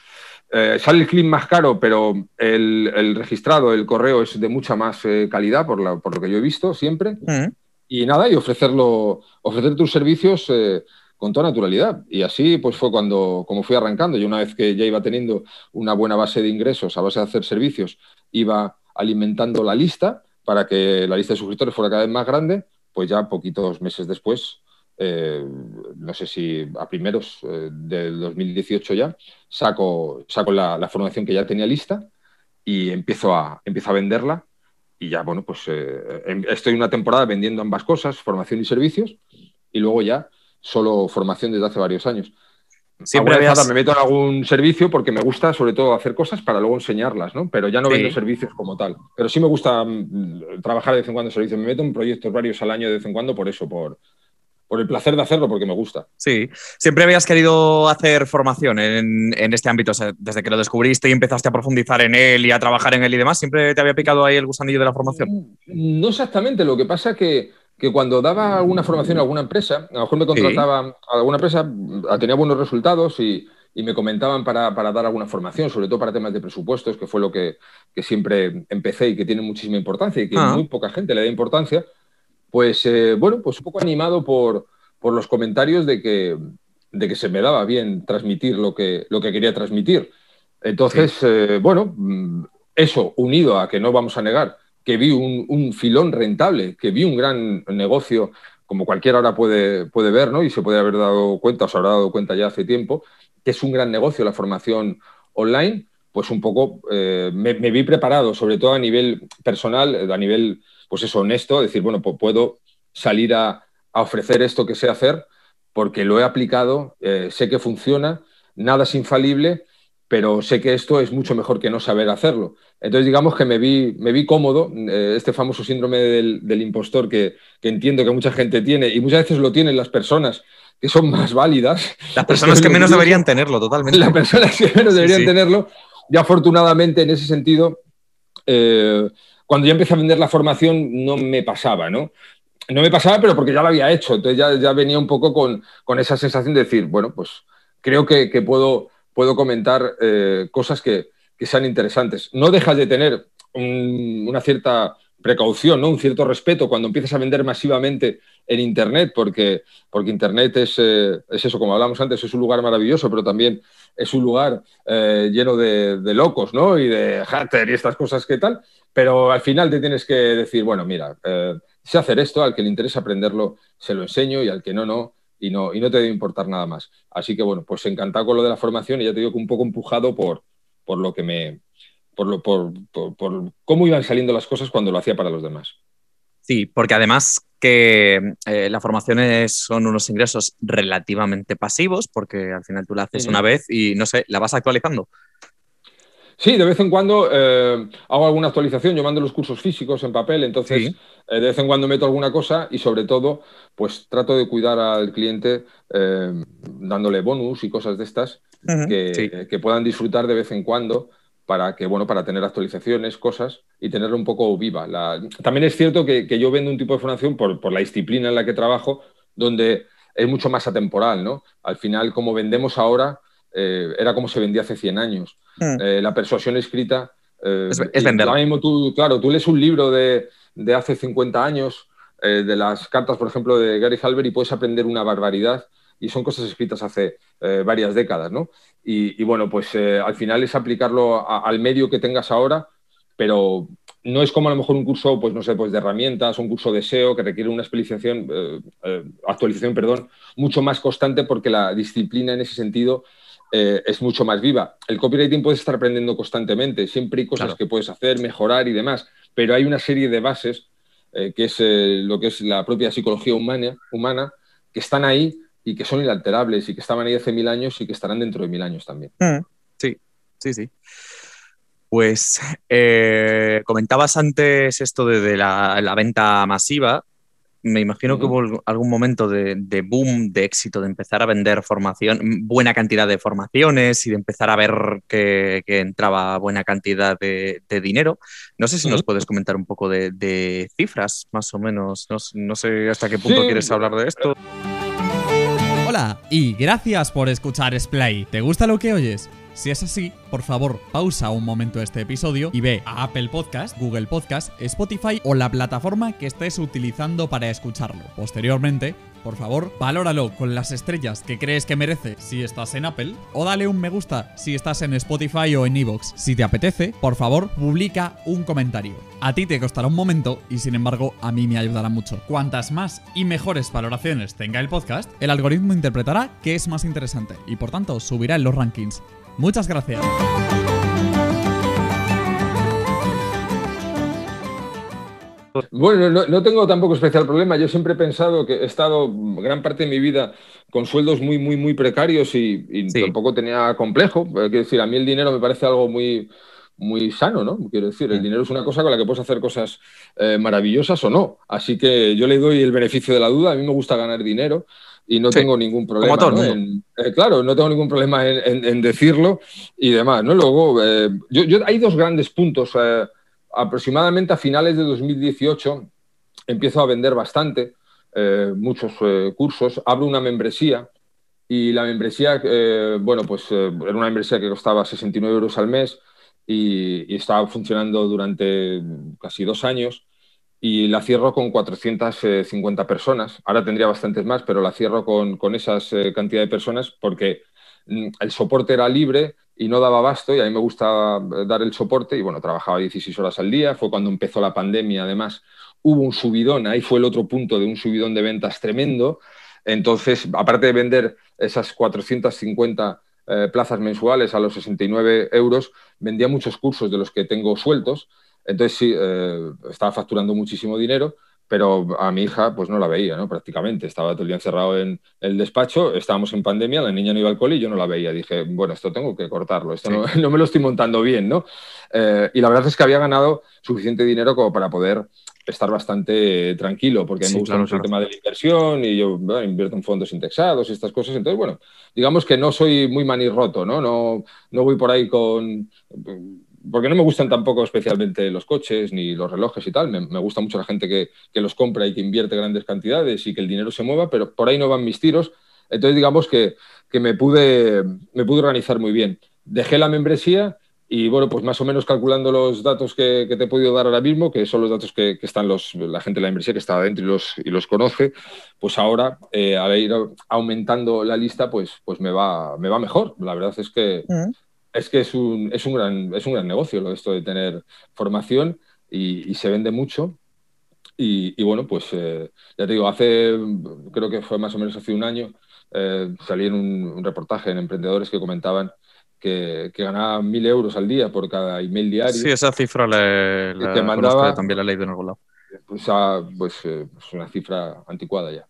Eh, sale el clip más caro, pero el, registrado, el correo es de mucha más eh, calidad, por, lo que yo he visto siempre. Mm. Y nada, y ofrecerlo, ofrecer tus servicios eh, con toda naturalidad. Y así pues fue cuando como fui arrancando. Y una vez que ya iba teniendo una buena base de ingresos a base de hacer servicios, iba alimentando la lista para que la lista de suscriptores fuera cada vez más grande pues ya poquitos meses después, eh, no sé si a primeros eh, del 2018 ya, saco, saco la, formación que ya tenía lista y empiezo a, empiezo a venderla. Y ya, bueno, pues eh, em, estoy una temporada vendiendo ambas cosas, formación y servicios, y luego ya solo formación desde hace varios años. Siempre me meto en algún servicio porque me gusta sobre todo hacer cosas para luego enseñarlas, ¿no? Pero ya no vendo servicios como tal. Pero sí me gusta mm, trabajar de vez en cuando en servicios. Me meto en proyectos varios al año de vez en cuando por eso, por, por el placer de hacerlo, porque me gusta. Sí, siempre habías querido hacer formación en, en, este ámbito, desde que lo descubriste y empezaste a profundizar en él y a trabajar en él y demás, ¿siempre te había picado ahí el gusanillo de la formación? No exactamente, lo que pasa es que que cuando daba alguna formación a alguna empresa, a lo mejor me contrataba a alguna empresa, tenía buenos resultados y, me comentaban para, dar alguna formación, sobre todo para temas de presupuestos, que fue lo que, siempre empecé y que tiene muchísima importancia y que ah. muy poca gente le da importancia, pues eh, bueno, pues un poco animado por, los comentarios de que, de que se me daba bien transmitir lo que, lo que quería transmitir. Entonces, eh, bueno, mm, eso unido a que no vamos a negar que vi un, filón rentable, que vi un gran negocio, como cualquiera ahora puede, puede ver, ¿no? y se puede haber dado cuenta, o se habrá dado cuenta ya hace tiempo, que es un gran negocio la formación online, pues un poco me, vi preparado, sobre todo a nivel personal, a nivel, pues eso, honesto, decir, bueno, pues puedo salir a, a ofrecer esto que sé hacer porque lo he aplicado, sé que funciona, nada es infalible pero sé que esto es mucho mejor que no saber hacerlo. Entonces, digamos que me vi, me vi cómodo, eh, este famoso síndrome del, impostor que, entiendo que mucha gente tiene y muchas veces lo tienen las personas que son más válidas. Las personas que menos deberían tenerlo, totalmente. Las personas que menos deberían tenerlo. Y afortunadamente, en ese sentido, eh, cuando ya empecé a vender la formación, no me pasaba, ¿no? No me pasaba, pero porque ya lo había hecho. Entonces ya, ya venía un poco con, con, esa sensación de decir, bueno, pues creo que, que puedo puedo comentar eh, cosas que, sean interesantes. No dejas de tener una cierta precaución, ¿no? un cierto respeto cuando empiezas a vender masivamente en Internet, porque, porque Internet es, eh, es, eso, como hablamos antes, es un lugar maravilloso, pero también es un lugar eh, lleno de, locos ¿no? y de hater y estas cosas que tal, pero al final te tienes que decir, bueno, mira, sé hacer esto, al que le interesa aprenderlo se lo enseño y al que no, no, y no, y no te debe importar nada más. Así que bueno, pues encantado con lo de la formación y ya te digo que un poco empujado por, por lo que me. Por, lo, por, por, cómo iban saliendo las cosas cuando lo hacía para los demás. Sí, porque además que eh, las formaciones son unos ingresos relativamente pasivos, porque al final tú la haces una vez y no sé, la vas actualizando. Sí, de vez en cuando eh, hago alguna actualización, yo mando los cursos físicos en papel, entonces eh, de vez en cuando meto alguna cosa y sobre todo, pues trato de cuidar al cliente eh, dándole bonus y cosas de estas que, puedan disfrutar de vez en cuando para que, bueno, para tener actualizaciones, cosas y tenerlo un poco viva. También es cierto que, yo vendo un tipo de formación por, por la disciplina en la que trabajo, donde es mucho más atemporal, ¿no? Al final, como vendemos ahora, eh, era como se vendía hace 100 años. Hmm. Eh, la persuasión escrita... Eh, es, vender. Ahora mismo tú, claro, tú lees un libro de, hace 50 años, de las cartas, por ejemplo, de Gary Halber y puedes aprender una barbaridad y son cosas escritas hace varias décadas, ¿no? Y, bueno, pues al final es aplicarlo al medio que tengas ahora, pero no es como a lo mejor un curso, pues no sé, pues de herramientas, un curso de SEO que requiere una actualización, actualización, perdón, mucho más constante porque la disciplina en ese sentido eh, es mucho más viva. El copywriting puedes estar aprendiendo constantemente, siempre hay cosas que puedes hacer, mejorar y demás, pero hay una serie de bases, eh, que es eh, lo que es la propia psicología humana, humana, que están ahí y que son inalterables y que estaban ahí hace mil años y que estarán dentro de mil años también. Mm, sí, sí, sí. Pues comentabas antes esto de, la, venta masiva me imagino que hubo algún momento de, boom, de éxito, de empezar a vender formación, buena cantidad de formaciones y de empezar a ver que, entraba buena cantidad de, dinero. No sé si nos puedes comentar un poco de, cifras, más o menos. No, sé hasta qué punto quieres hablar de esto. Hola y gracias por escuchar Splay. ¿Te gusta lo que oyes? Si es así, por favor, pausa un momento este episodio y ve a Apple Podcast, Google Podcast, Spotify o la plataforma que estés utilizando para escucharlo. Posteriormente, por favor, valóralo con las estrellas que crees que merece si estás en Apple o dale un me gusta si estás en Spotify o en Evox. Si te apetece, por favor, publica un comentario. A ti te costará un momento y sin embargo a mí me ayudará mucho. Cuantas más y mejores valoraciones tenga el podcast, el algoritmo interpretará que es más interesante y por tanto subirá en los rankings. Muchas gracias. Bueno, no, tengo tampoco especial problema. Yo siempre he pensado que he estado gran parte de mi vida con sueldos muy, muy, muy precarios y, tampoco tenía complejo. Quiero decir, a mí el dinero me parece algo muy, muy sano, ¿no? Quiero decir, el dinero es una cosa con la que puedes hacer cosas eh, maravillosas o no. Así que yo le doy el beneficio de la duda. A mí me gusta ganar dinero y no tengo ningún problema. En, eh, claro, no tengo ningún problema en, decirlo y demás. ¿no? Luego, eh, yo, hay dos grandes puntos. Eh, aproximadamente a finales de 2018 empiezo a vender bastante, muchos cursos, abro una membresía y la membresía, bueno, pues era una membresía que costaba 69 euros al mes y, y estaba funcionando durante casi dos años y la cierro con 450 personas. Ahora tendría bastantes más, pero la cierro con, con esa eh, cantidad de personas porque mm, el soporte era libre y no daba abasto y a mí me gusta eh, dar el soporte y bueno, trabajaba 16 horas al día, fue cuando empezó la pandemia además, hubo un subidón, ahí fue el otro punto de un subidón de ventas tremendo, entonces aparte de vender esas 450 eh, plazas mensuales a los 69 euros, vendía muchos cursos de los que tengo sueltos. Entonces sí, eh, estaba facturando muchísimo dinero, pero a mi hija pues no la veía, ¿no? Prácticamente. Estaba todo el día encerrado en el despacho, estábamos en pandemia, la niña no iba al cole y yo no la veía. Dije, bueno, esto tengo que cortarlo, esto no, no, me lo estoy montando bien, ¿no? Eh, y la verdad es que había ganado suficiente dinero como para poder estar bastante tranquilo, porque sí, me gusta claro, mucho claro. el tema de la inversión y yo bueno, invierto en fondos indexados y estas cosas. Entonces, bueno, digamos que no soy muy manirroto, ¿no? No, no voy por ahí con... Porque no me gustan tampoco especialmente los coches ni los relojes y tal. Me, me gusta mucho la gente que, que, los compra y que invierte grandes cantidades y que el dinero se mueva, pero por ahí no van mis tiros. Entonces, digamos que, que me, pude, me pude organizar muy bien. Dejé la membresía y bueno, pues más o menos calculando los datos que, que, te he podido dar ahora mismo, que son los datos que, están los, la gente de la inversión que está adentro y los, y los conoce, pues ahora, eh, al ir aumentando la lista, pues, pues me, va, me va mejor. La verdad es que, -huh. Es, que es, un, es, un gran, es un gran negocio lo esto de tener formación y, y se vende mucho. Y, y bueno, pues eh, ya te digo, hace, creo que fue más o menos hace un año, eh, salí en un, un reportaje en Emprendedores que comentaban que, que, ganaba mil euros al día por cada email diario. Sí, esa cifra la, la que mandaba, también la leído en algún lado. Pues, a, pues, eh, pues, una cifra anticuada ya.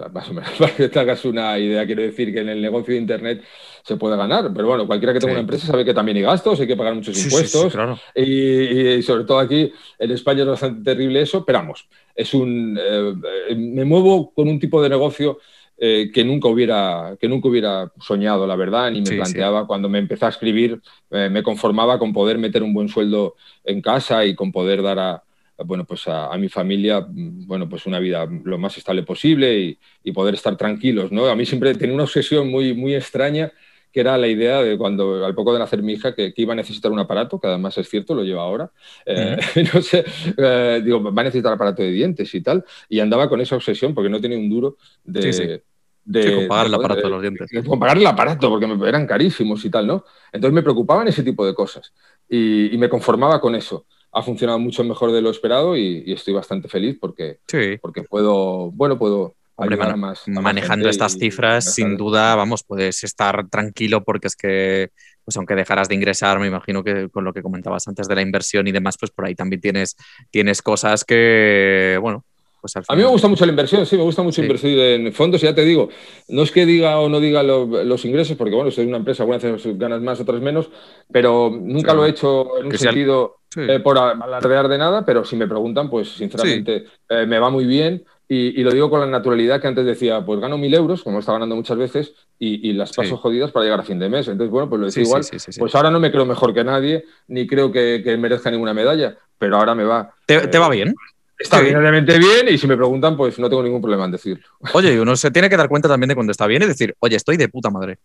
O sea, más o menos, para que te hagas una idea, quiero decir que en el negocio de Internet se puede ganar, pero bueno, cualquiera que tenga sí. una empresa sabe que también hay gastos, hay que pagar muchos sí, impuestos, sí, claro. y, y, sobre todo aquí en España es bastante terrible eso, pero vamos, es un, eh, me muevo con un tipo de negocio eh, que, nunca hubiera, que nunca hubiera soñado, la verdad, ni me sí, planteaba. Sí. Cuando me empecé a escribir, eh, me conformaba con poder meter un buen sueldo en casa y con poder dar a, bueno, pues a, a, mi familia bueno, pues una vida lo más estable posible y, y, poder estar tranquilos. ¿no? A mí siempre tenía una obsesión muy, muy extraña que era la idea de cuando, al poco de nacer mi hija, que, que iba a necesitar un aparato, que además es cierto, lo lleva ahora. Eh, uh -huh. no sé, eh, digo, va a necesitar aparato de dientes y tal. Y andaba con esa obsesión porque no tenía un duro de, sí, sí de, sí, el aparato de, de los dientes. De, con pagar el aparato, porque me, eran carísimos y tal, ¿no? Entonces me preocupaban ese tipo de cosas y, y me conformaba con eso. Ha funcionado mucho mejor de lo esperado y, y estoy bastante feliz porque, sí. porque puedo, bueno, puedo Hombre, man, más, a manejando estas cifras, y, sin duda, vamos, puedes estar tranquilo porque es que, pues aunque dejaras de ingresar, me imagino que con lo que comentabas antes de la inversión y demás, pues por ahí también tienes, tienes cosas que, bueno, pues a mí me gusta mucho la inversión, sí, me gusta mucho sí. invertir en fondos. Ya te digo, no es que diga o no diga lo, los ingresos, porque bueno, soy una empresa, algunas veces ganas más, otras menos, pero nunca lo he hecho en un sentido sí. eh, por alardear de nada. Pero si me preguntan, pues sinceramente sí. eh, me va muy bien. Y, y, lo digo con la naturalidad que antes decía, pues gano mil euros, como está ganando muchas veces, y, y las paso jodidas para llegar a fin de mes. Entonces, bueno, pues lo decía igual. Pues ahora no me creo mejor que nadie, ni creo que, que merezca ninguna medalla, pero ahora me va. ¿Te, te va bien? Está obviamente bien y si me preguntan, pues no tengo ningún problema en decirlo. Oye, y uno se tiene que dar cuenta también de cuando está bien y decir, oye, estoy de puta madre.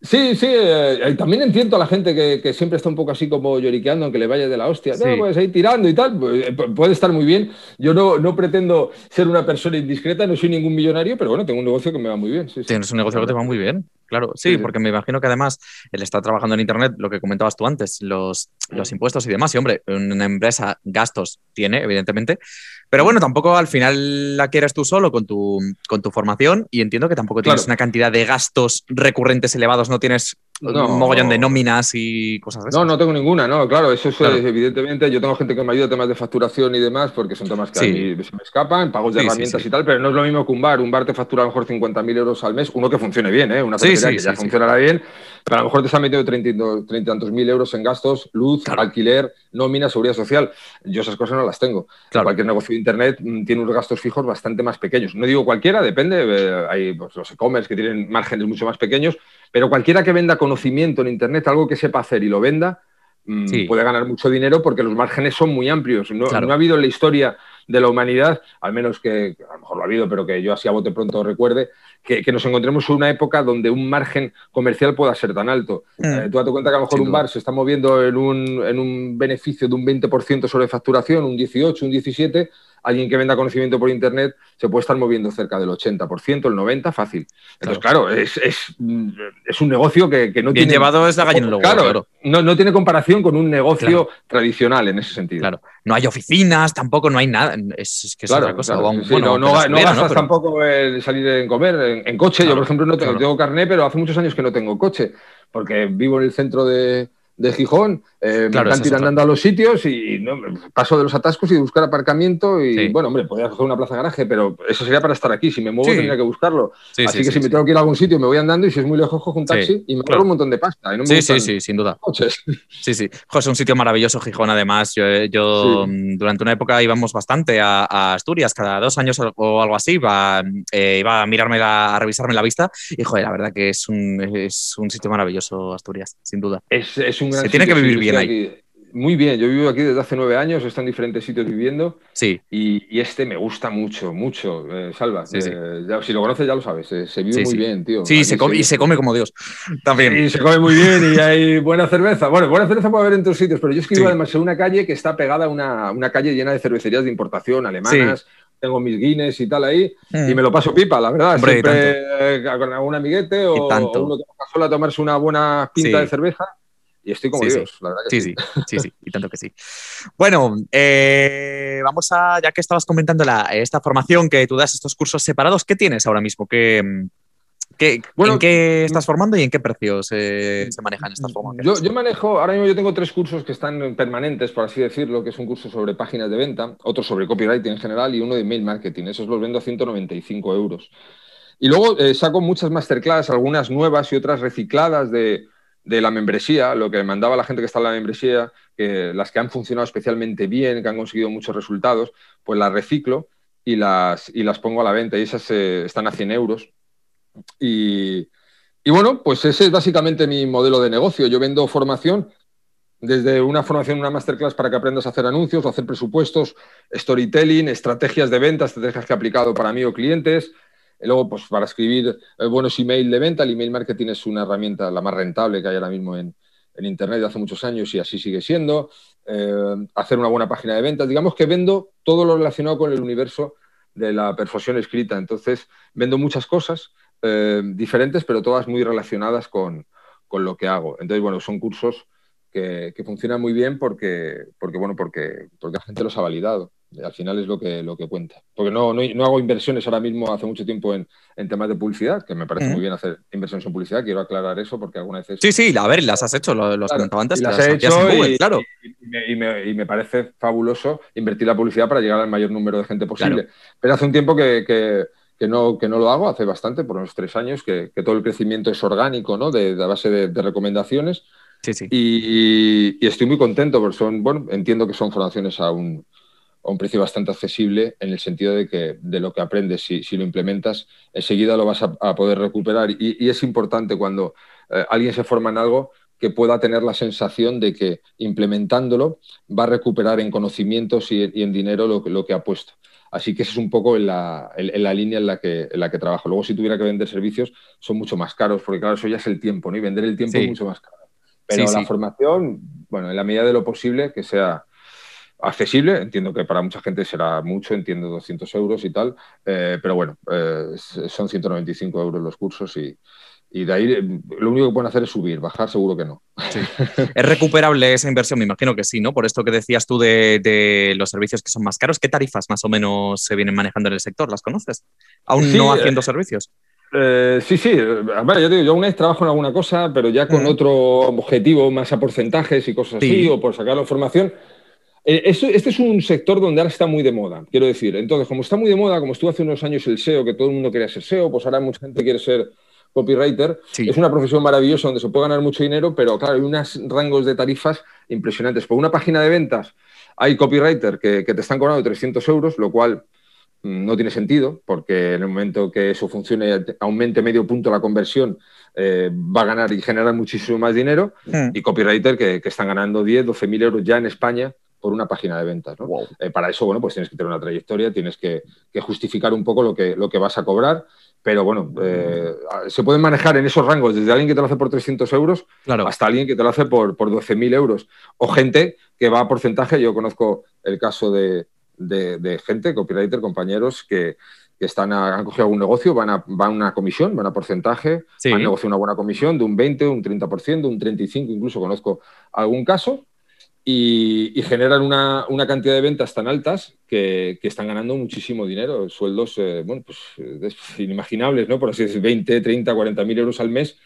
Sí, sí, eh, también entiendo a la gente que, que, siempre está un poco así como lloriqueando, aunque le vaya de la hostia, sí. no, pues ahí tirando y tal, pues, eh, puede estar muy bien. Yo no, no pretendo ser una persona indiscreta, no soy ningún millonario, pero bueno, tengo un negocio que me va muy bien. Sí, Tienes un negocio que te va muy bien, claro. Sí, porque me imagino que además el estar trabajando en Internet, lo que comentabas tú antes, los, los impuestos y demás, y hombre, una empresa gastos tiene, evidentemente, pero bueno, tampoco al final la quieres tú solo con tu, con tu formación y entiendo que tampoco tienes claro. una cantidad de gastos recurrentes elevados, no tienes no, un mogollón de nóminas y cosas de esas. No, no tengo ninguna, no, claro, eso es claro. evidentemente, yo tengo gente que me ayuda a temas de facturación y demás, porque son temas que sí. a mí se me escapan, pagos de sí, herramientas sí, y tal, pero no es lo mismo que un bar, un bar te factura a lo mejor 50.000 euros al mes, uno que funcione bien, ¿eh? una cafetería que ya funcionará bien, pero a lo mejor te están metiendo 30, 30 tantos mil euros en gastos, luz, claro. alquiler, nómina, seguridad social, yo esas cosas no las tengo. Claro. Cualquier negocio de internet mm, tiene unos gastos fijos bastante más pequeños, no digo cualquiera, depende, eh, hay pues, los e-commerce que tienen márgenes mucho más pequeños, pero cualquiera que venda conocimiento en Internet, algo que sepa hacer y lo venda, mm, sí. puede ganar mucho dinero porque los márgenes son muy amplios. No, claro. no, ha habido en la historia de la humanidad, al menos que a lo mejor lo ha habido, pero que yo así a bote pronto recuerde, que, que nos encontremos en una época donde un margen comercial pueda ser tan alto. Mm. Eh, tú date cuenta que a lo mejor un bar se está moviendo en un, en un beneficio de un 20% sobre facturación, un 18, un 17, alguien que venda conocimiento por Internet se puede estar moviendo cerca del 80%, el 90%, fácil. Entonces, claro, claro es, es, es, un negocio que, que no Bien tiene... llevado es la gallina luego, claro, claro. No, no, tiene comparación con un negocio claro. tradicional en ese sentido. Claro, no hay oficinas, tampoco no hay nada, es, que es Claro, otra cosa. claro, sí, bueno, no, gastas Pero- tampoco en salir en comer, en, en coche. Yo, por ejemplo, no tengo, tengo carné, pero hace muchos años que no tengo coche, porque vivo en el centro de, de Gijón, Claro, eh, me esa encanta es ir otra. a los sitios y no, paso de los atascos y de buscar aparcamiento. Y Sí. bueno, hombre, podría coger una plaza de garaje, pero eso sería para estar aquí. Si me muevo, Sí. tendría que buscarlo. Sí, Así sí, que si me tengo que ir a algún sitio, me voy andando y si es muy lejos, cojo un taxi y me claro. un montón de pasta. Y no me Sí, sí, sí, sin duda. coches. Sí, sí. Jo, es un sitio maravilloso, Gijón, además. Yo, yo, Sí. mm, durante una época íbamos bastante a, a Asturias, cada dos años o- algo así, iba, eh, iba a mirarme la, a revisarme la vista y, joder, la verdad que es un, es un sitio maravilloso, Asturias, sin duda. Es, es un gran Se tiene que vivir yo bien Muy bien, yo vivo aquí desde hace nueve años, he estado en diferentes sitios viviendo Sí, y, y este me gusta mucho, mucho, eh, Salva. Sí, sí. Eh, ya- si lo conoces ya lo sabes, eh, se vive muy bien, tío. sí se come, y se come como Dios. También. Y se come muy bien y hay buena cerveza. Bueno, buena cerveza puede haber en otros sitios, pero yo es que vivo además en una calle que está pegada a una, una calle llena de cervecerías de importación alemanas. Tengo mis Guinness y tal ahí, Mm. y me lo paso pipa, la verdad. Hombre, Siempre eh, con algún amiguete o, o uno que va a tomarse una buena pinta Sí. de cerveza. Y estoy como Sí, sí. Dios, la verdad que Sí, sí, sí, sí, y tanto que sí. Bueno, eh, vamos a, ya que estabas comentando la, esta formación que tú das, estos cursos separados, ¿qué tienes ahora mismo? ¿Qué, mm, qué- Bueno, ¿En qué estás formando y en qué precios eh, se manejan estas formaciones? Yo, yo manejo, ahora mismo yo tengo tres cursos que están permanentes, por así decirlo, que es un curso sobre páginas de venta, otro sobre copywriting en general y uno de email marketing. Esos los vendo a 195 euros. Y luego eh, saco muchas masterclass, algunas nuevas y otras recicladas de, de la membresía, lo que mandaba la gente que está en la membresía, que las que han funcionado especialmente bien, que han conseguido muchos resultados, pues las reciclo y las, y las pongo a la venta y esas eh, están a 100 euros. Y, y bueno, pues ese es básicamente mi modelo de negocio. Yo vendo formación, desde una formación, una masterclass para que aprendas a hacer anuncios, o hacer presupuestos, storytelling, estrategias de venta, estrategias que he aplicado para mí o clientes. Luego, pues para escribir eh, buenos email de venta, el email marketing es una herramienta la más rentable que hay ahora mismo en, en Internet de hace muchos años y así sigue siendo. Eh, hacer una buena página de ventas. Digamos que vendo todo lo relacionado con el universo de la persuasión escrita. Entonces, vendo muchas cosas eh, diferentes, pero todas muy relacionadas con, con, lo que hago. Entonces, bueno, son cursos que, que funcionan muy bien porque, porque, bueno, porque, porque la gente los ha validado. Al final es lo que, lo que cuenta. Porque no, no, no hago inversiones ahora mismo hace mucho tiempo en, en temas de publicidad, que me parece muy bien hacer inversiones en publicidad. Quiero aclarar eso porque algunas veces Sí, sí, a ver, las has hecho, lo, lo has Claro, comentado antes, las las he hacías hecho Google, y, claro. y me, y me- y me parece fabuloso invertir la publicidad para llegar al mayor número de gente posible. Pero hace un tiempo que, que- que no, que no lo hago, hace bastante, por unos tres años, que, que todo el crecimiento es orgánico, ¿no? De, de base de, de recomendaciones. Sí, sí. Y, y estoy muy contento porque son, bueno, entiendo que son formaciones a un, a un precio bastante accesible en el sentido de que de lo que aprendes, si, si lo implementas, enseguida lo vas a, a poder recuperar. Y, y es importante cuando eh, alguien se forma en algo que pueda tener la sensación de que implementándolo va a recuperar en conocimientos y, y en dinero lo, que- lo que ha puesto. Así que esa es un poco en la, en- en la línea en la, que, en la que trabajo. Luego, si tuviera que vender servicios, son mucho más caros, porque claro, eso ya es el tiempo, ¿no? Y vender el tiempo Sí. es mucho más caro. Pero Sí, la sí. formación, bueno, en la medida de lo posible, que sea accesible, entiendo que para mucha gente será mucho, entiendo 200 euros y tal, eh, pero bueno, eh, son 195 euros los cursos y, y de ahí eh, lo único que pueden hacer es subir, bajar seguro que no. ¿Es recuperable esa inversión? Me imagino que sí, ¿no? Por esto que decías tú de, de los servicios que son más caros, ¿qué tarifas más o menos se vienen manejando en el sector? ¿Las conoces? Aún Sí, no eh, haciendo servicios. Eh, sí, sí. A ver, yo, te digo, yo una vez trabajo en alguna cosa, pero ya con Mm. otro objetivo, más a porcentajes y cosas Sí. así, o por sacar la información. Eh, este es un sector donde ahora está muy de moda, quiero decir. Entonces, como está muy de moda, como estuvo hace unos años el SEO, que todo el mundo quería ser SEO, pues ahora mucha gente quiere ser copywriter. Sí. Es una profesión maravillosa donde se puede ganar mucho dinero, pero claro, hay unos rangos de tarifas impresionantes. Por una página de ventas hay copywriter que, que te están cobrando 300 euros, lo cual mm, no tiene sentido, porque en el momento que eso funcione, aumente medio punto la conversión, eh, va a ganar y generar muchísimo más dinero. Mm. Y copywriter que, que están ganando 10, 12 mil euros ya en España por una página de ventas. ¿no? Wow. Eh, para eso, bueno, pues tienes que tener una trayectoria, tienes que, que justificar un poco lo que, lo que vas a cobrar. Pero bueno, eh, se pueden manejar en esos rangos, desde alguien que te lo hace por 300 euros Claro. hasta alguien que te lo hace por, por 12.000 euros. O gente que va a porcentaje. Yo conozco el caso de, de- de gente, copywriter, compañeros, que, que están a- han cogido algún negocio, van a, van a una comisión, van a porcentaje, Sí. han negociado una buena comisión de un 20, un 30%, un 35%, incluso conozco algún caso. Y, generan una, cantidad de ventas tan altas que, están ganando muchísimo dinero, sueldos eh, bueno, pues, inimaginables, ¿no? por así decir, 20, 30, 40 mil euros al mes,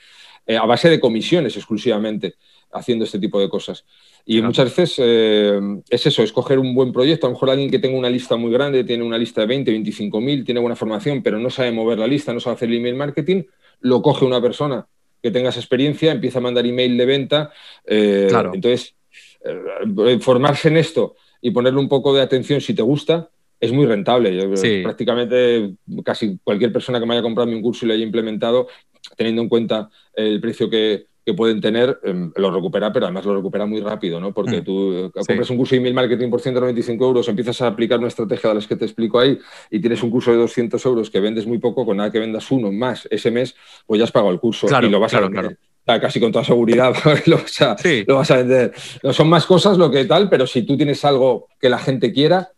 eh, a base de comisiones exclusivamente, haciendo este tipo de cosas. Y muchas veces eh, es eso, escoger un buen proyecto. A lo mejor alguien que tenga una lista muy grande, tiene una lista de 20, 25 mil, tiene buena formación, pero no sabe mover la lista, no sabe hacer el email marketing, lo coge una persona que tenga esa experiencia, empieza a mandar email de venta. claro. Entonces, eh, formarse en esto y ponerle un poco de atención si te gusta, es muy rentable. Prácticamente casi cualquier persona que me haya comprado un curso y lo haya implementado, teniendo en cuenta el precio que, pueden tener, em, lo recupera, pero además lo recupera muy rápido, ¿no? Porque mm. tú eh, compras un curso de email marketing por 195 euros, empiezas a aplicar una estrategia de las que te explico ahí y tienes un curso de 200 euros que vendes muy poco, con nada que vendas uno más ese mes, pues ya has pagado el curso y lo vas a vender casi con toda seguridad lo vas, a, vender. No son más cosas lo que tal, pero si tú tienes algo que la gente quiera,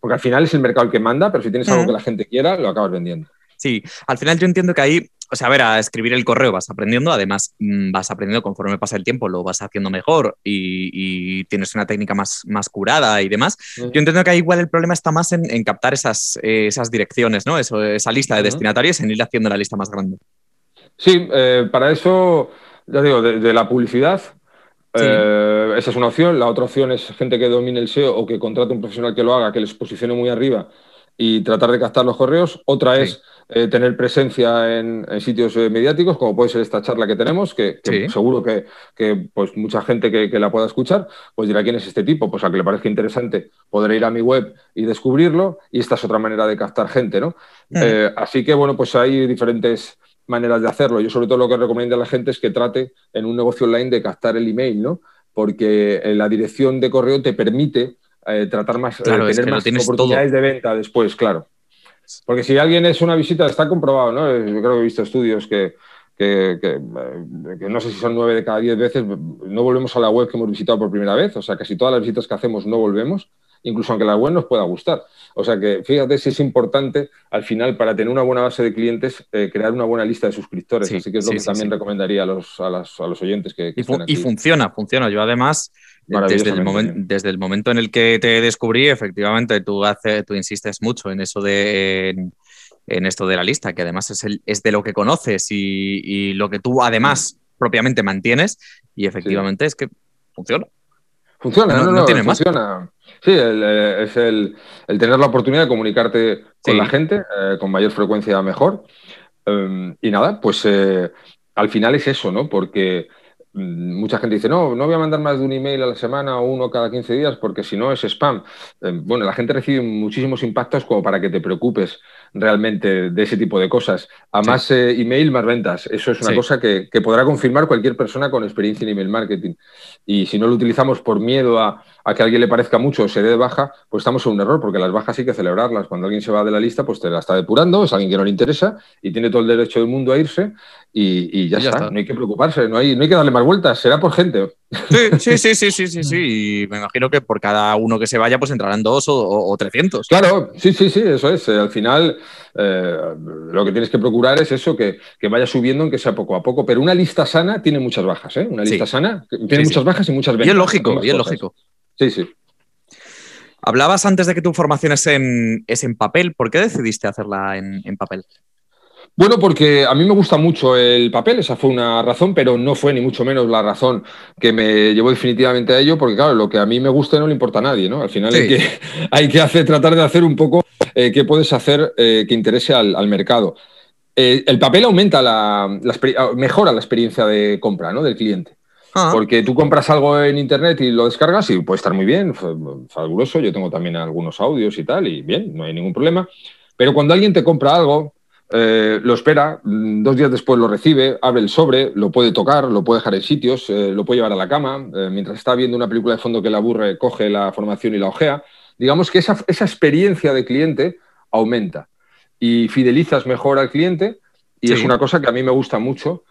porque al final es el mercado el que manda, pero si tienes algo que la gente quiera, lo acabas vendiendo. Sí, al final yo entiendo que ahí, o sea, a ver, a escribir el correo vas aprendiendo, además mm, vas aprendiendo conforme pasa el tiempo, lo vas haciendo mejor y, tienes una técnica más, más curada y demás. Yo entiendo que ahí igual el problema está más en, captar esas, esas direcciones, ¿no? Eso, esa lista de destinatarios, en ir haciendo la lista más grande. Sí, eh, para eso ya digo, de, la publicidad, eh, esa es una opción. La otra opción es gente que domine el SEO o que contrate un profesional que lo haga, que les posicione muy arriba y tratar de captar los correos. Otra es eh, tener presencia en, sitios eh, mediáticos, como puede ser esta charla que tenemos, que, seguro que, pues, mucha gente que, la pueda escuchar, pues dirá quién es este tipo, pues a que le parezca interesante podrá ir a mi web y descubrirlo, y esta es otra manera de captar gente, ¿no? Mm. así que, bueno, pues hay diferentes maneras de hacerlo. Yo sobre todo lo que recomiendo a la gente es que trate en un negocio online de captar el email, ¿no? Porque eh, la dirección de correo te permite eh, tratar más, eh, tener más oportunidades de venta después, claro. Porque si alguien es una visita, está comprobado, ¿no? Yo creo que he visto estudios que, que, que, no sé si son nueve de cada diez veces, no volvemos a la web que hemos visitado por primera vez, o sea, casi todas las visitas que hacemos no volvemos incluso aunque la web nos pueda gustar. O sea que fíjate si es importante al final para tener una buena base de clientes eh, crear una buena lista de suscriptores. Así que es lo que también recomendaría a los, a, los, oyentes que, y, y funciona, funciona. Yo además, desde el, desde el momento en el que te descubrí, efectivamente, tú, hace, tú insistes mucho en eso de... En, esto de la lista, que además es, el, es de lo que conoces y, lo que tú además propiamente mantienes, y efectivamente es que funciona. Funciona, no, no, tiene funciona. Sí, eh, es el, tener la oportunidad de comunicarte con la gente eh, con mayor frecuencia mejor. Em, y nada, pues eh, al final es eso, ¿no? Porque mm, mucha gente dice, no, no voy a mandar más de un email a la semana o uno cada 15 días porque si no es spam. Em, bueno, la gente recibe muchísimos impactos como para que te preocupes realmente de ese tipo de cosas. A más email, más ventas. Eso es una cosa que, que, podrá confirmar cualquier persona con experiencia en email marketing. Y si no lo utilizamos por miedo a, a que a alguien le parezca mucho o se dé de baja, pues estamos en un error, porque las bajas hay que celebrarlas. Cuando alguien se va de la lista, pues te la está depurando, es alguien que no le interesa y tiene todo el derecho del mundo a irse y, ya, está. no hay que preocuparse, no hay, no hay que darle más vueltas, será por gente. Sí, sí, sí, sí, sí, sí, Y me imagino que por cada uno que se vaya, pues entrarán dos o, trescientos. Claro, sí, sí, sí, eso es. Al final, eh, lo que tienes que procurar es eso, que, vaya subiendo, aunque sea poco a poco. Pero una lista sana tiene muchas bajas, ¿eh? Una lista sana tiene muchas bajas y muchas ventas. Bien lógico, bien lógico. Sí, sí. Hablabas antes de que tu formación es en, es en papel. ¿Por qué decidiste hacerla en, papel? Bueno, porque a mí me gusta mucho el papel, esa fue una razón, pero no fue ni mucho menos la razón que me llevó definitivamente a ello, porque claro, lo que a mí me gusta no le importa a nadie, ¿no? Al final hay, que, hay que hacer, tratar de hacer un poco eh, qué puedes hacer eh, que interese al, mercado. Eh, el papel aumenta la, mejora la experiencia de compra ¿no? del cliente. Ah. Porque tú compras algo en internet y lo descargas y puede estar muy bien, fabuloso. Yo tengo también algunos audios y tal, y bien, no hay ningún problema. Pero cuando alguien te compra algo, eh, lo espera, mm, dos días después lo recibe, abre el sobre, lo puede tocar, lo puede dejar en sitios, eh, lo puede llevar a la cama, eh, mientras está viendo una película de fondo que le aburre, coge la formación y la ojea. Digamos que esa, esa experiencia de cliente aumenta y fidelizas mejor al cliente y es una cosa que a mí me gusta mucho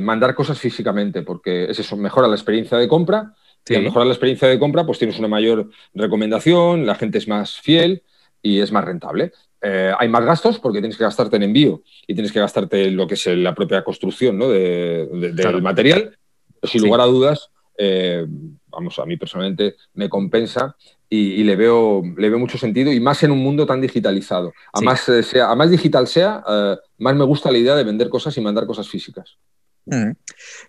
mandar cosas físicamente, porque es eso, mejora la experiencia de compra. Y al mejorar la experiencia de compra, pues tienes una mayor recomendación, la gente es más fiel y es más rentable. Eh, hay más gastos porque tienes que gastarte en envío y tienes que gastarte en lo que es la propia construcción ¿no? de, del material. Sin lugar a dudas, eh, vamos, a mí personalmente me compensa y, le, veo, le veo mucho sentido y más en un mundo tan digitalizado. A, más, eh, sea, a más digital sea, eh, más me gusta la idea de vender cosas y mandar cosas físicas. Mm.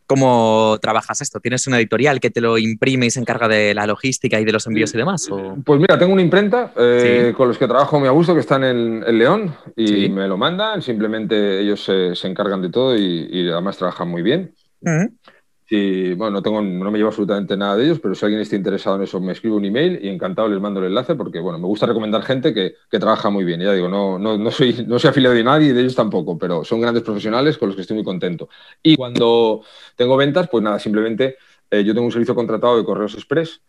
¿Cómo trabajas esto? ¿Tienes una editorial que te lo imprime y se encarga de la logística y de los envíos y demás? Pues mira, tengo una imprenta eh, con los que trabajo muy a gusto, que están en, León y me lo mandan. Simplemente ellos se, encargan de todo y, además trabajan muy bien. Mm. Sí, bueno, no, tengo, no me llevo absolutamente nada de ellos, pero si alguien está interesado en eso, me escribe un email y encantado les mando el enlace porque, bueno, me gusta recomendar gente que, trabaja muy bien. ya digo, no, no, no, soy, no soy afiliado de nadie y de ellos tampoco, pero son grandes profesionales con los que estoy muy contento. Y cuando tengo ventas, pues nada, simplemente eh, yo tengo un servicio contratado de correos express.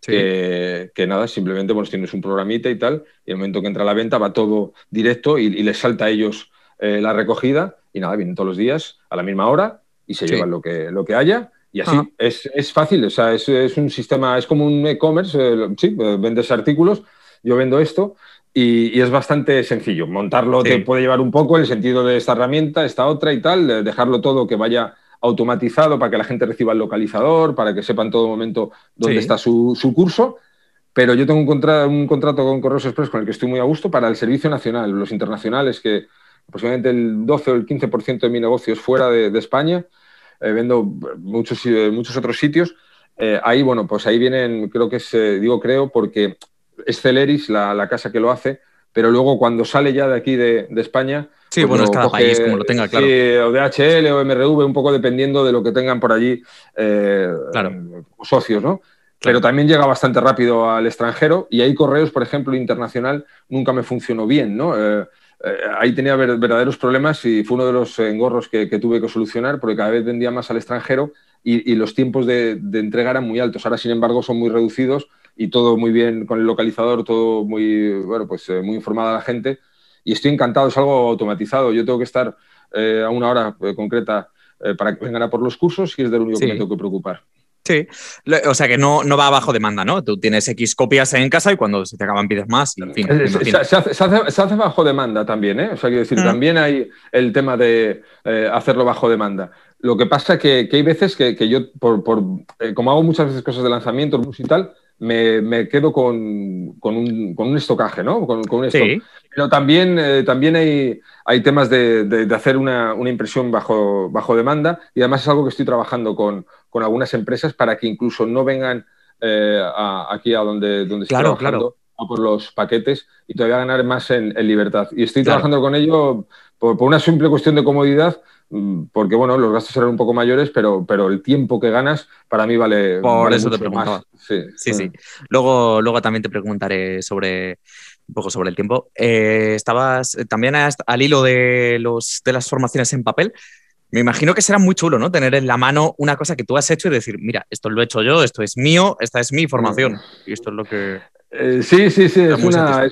Que, nada, simplemente bueno, tienes un programita y tal, y el momento que entra la venta va todo directo y, les salta a ellos eh, la recogida y nada, vienen todos los días a la misma hora y se llevan lo que, lo que haya. Y así es, es, fácil, o sea, es, es, un sistema, es como un e-commerce, eh, sí, eh, vendes artículos, yo vendo esto y, y es bastante sencillo. Montarlo te puede llevar un poco el sentido de esta herramienta, esta otra y tal, dejarlo todo que vaya automatizado para que la gente reciba el localizador, para que sepa en todo momento dónde está su, su, curso. Pero yo tengo un, contra, un contrato con Correos Express con el que estoy muy a gusto para el servicio nacional, los internacionales que aproximadamente el 12 o el 15% de mi negocio es fuera de, España, eh, vendo muchos, eh, muchos otros sitios. Eh, ahí, bueno, pues ahí vienen, creo que es, digo creo, porque es Celeris la, casa que lo hace, pero luego cuando sale ya de aquí de, España... Sí, pues bueno, es cada país como lo tenga, claro. Sí, o DHL o MRV, un poco dependiendo de lo que tengan por allí socios, ¿no? Pero también llega bastante rápido al extranjero y hay correos, por ejemplo, internacional, nunca me funcionó bien, ¿no? Eh, ahí tenía verdaderos problemas y fue uno de los engorros que, tuve que solucionar porque cada vez vendía más al extranjero y, los tiempos de, entrega eran muy altos. Ahora, sin embargo, son muy reducidos y todo muy bien con el localizador, todo muy, bueno, pues, eh, muy informada la gente. Y estoy encantado, es algo automatizado. Yo tengo que estar eh, a una hora concreta para que vengan a por los cursos y es del único que me tengo que preocupar. Sí, o sea que no, no va bajo demanda, ¿no? Tú tienes X copias en casa y cuando se te acaban pides más. en fin, se, hace, bajo demanda también, ¿eh? O sea, quiero decir, mm. también hay el tema de eh, hacerlo bajo demanda. Lo que pasa es que, que hay veces que, que yo, por, por eh, como hago muchas veces cosas de lanzamiento y tal, me, me quedo con, con, un, con, un, estocaje, ¿no? Con, un stock. Sí. Pero también, eh, también hay, hay temas de, de, hacer una, una, impresión bajo, bajo demanda y además es algo que estoy trabajando con, con algunas empresas para que incluso no vengan eh, aquí a donde, donde estoy trabajando a por los paquetes y todavía ganar más en, libertad. Y estoy trabajando con ello por, por, una simple cuestión de comodidad, porque bueno, los gastos serán un poco mayores, pero, pero el tiempo que ganas para mí vale. Por eso te preguntaba. Sí, sí, sí. Luego, luego también te preguntaré sobre un poco sobre el tiempo. Eh, estabas eh, también al hilo de, los, de las formaciones en papel. Me imagino que será muy chulo, ¿no? Tener en la mano una cosa que tú has hecho y decir, mira, esto lo he hecho yo, esto es mío, esta es mi formación. Y esto es lo que... Eh, sí, sí, sí, es una,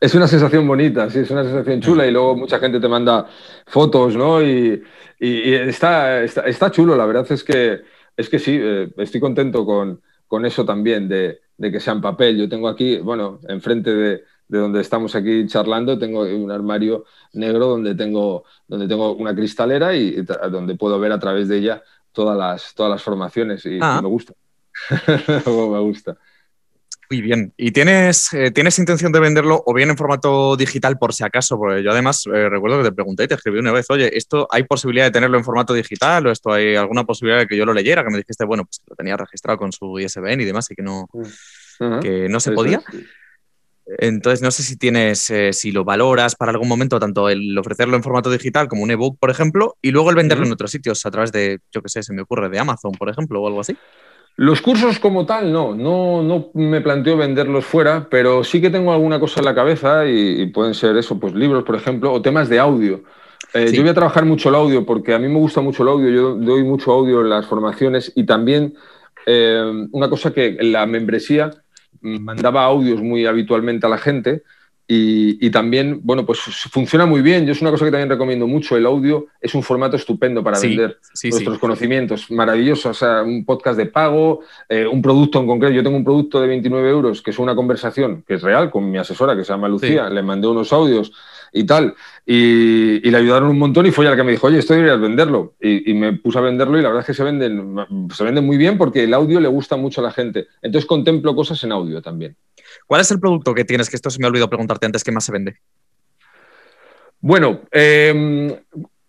es, una, sensación bonita, sí, es una sensación chula y luego mucha gente te manda fotos, ¿no? Y, y, está, está, chulo, la verdad es que, es que sí, estoy contento con, con eso también, de, de que sea en papel. Yo tengo aquí, bueno, enfrente de, de donde estamos aquí charlando, tengo un armario negro donde tengo, donde tengo una cristalera y, donde puedo ver a través de ella todas las, todas las formaciones y, ah. me gusta. me gusta. Muy bien. ¿Y tienes, eh, tienes intención de venderlo o bien en formato digital por si acaso? Porque yo además eh, recuerdo que te pregunté y te escribí una vez, oye, ¿esto hay posibilidad de tenerlo en formato digital o esto hay alguna posibilidad de que yo lo leyera? Que me dijiste, bueno, pues lo tenía registrado con su ISBN y demás y que no, que no se podía. Entonces, no sé si tienes, eh, si lo valoras para algún momento, tanto el ofrecerlo en formato digital como un ebook, por ejemplo, y luego el venderlo en otros sitios a través de, yo qué sé, se me ocurre, de Amazon, por ejemplo, o algo así. Los cursos como tal, no, no, no me planteo venderlos fuera, pero sí que tengo alguna cosa en la cabeza y, pueden ser eso, pues libros, por ejemplo, o temas de audio. Eh, yo voy a trabajar mucho el audio porque a mí me gusta mucho el audio, yo doy mucho audio en las formaciones y también eh, una cosa que en la membresía mandaba audios muy habitualmente a la gente Y, también, bueno, pues funciona muy bien. Yo es una cosa que también recomiendo mucho. El audio es un formato estupendo para vender nuestros conocimientos. Maravilloso. O sea, un podcast de pago, eh, un producto en concreto. Yo tengo un producto de 29 euros que es una conversación que es real con mi asesora que se llama Lucía. Le mandé unos audios y tal. Y, le ayudaron un montón y fue ella la que me dijo, oye, esto deberías venderlo. Y, me puse a venderlo y la verdad es que se venden, se venden muy bien porque el audio le gusta mucho a la gente. Entonces contemplo cosas en audio también. ¿Cuál es el producto que tienes? Que esto se me ha olvidado preguntarte antes, ¿qué más se vende? Bueno, em,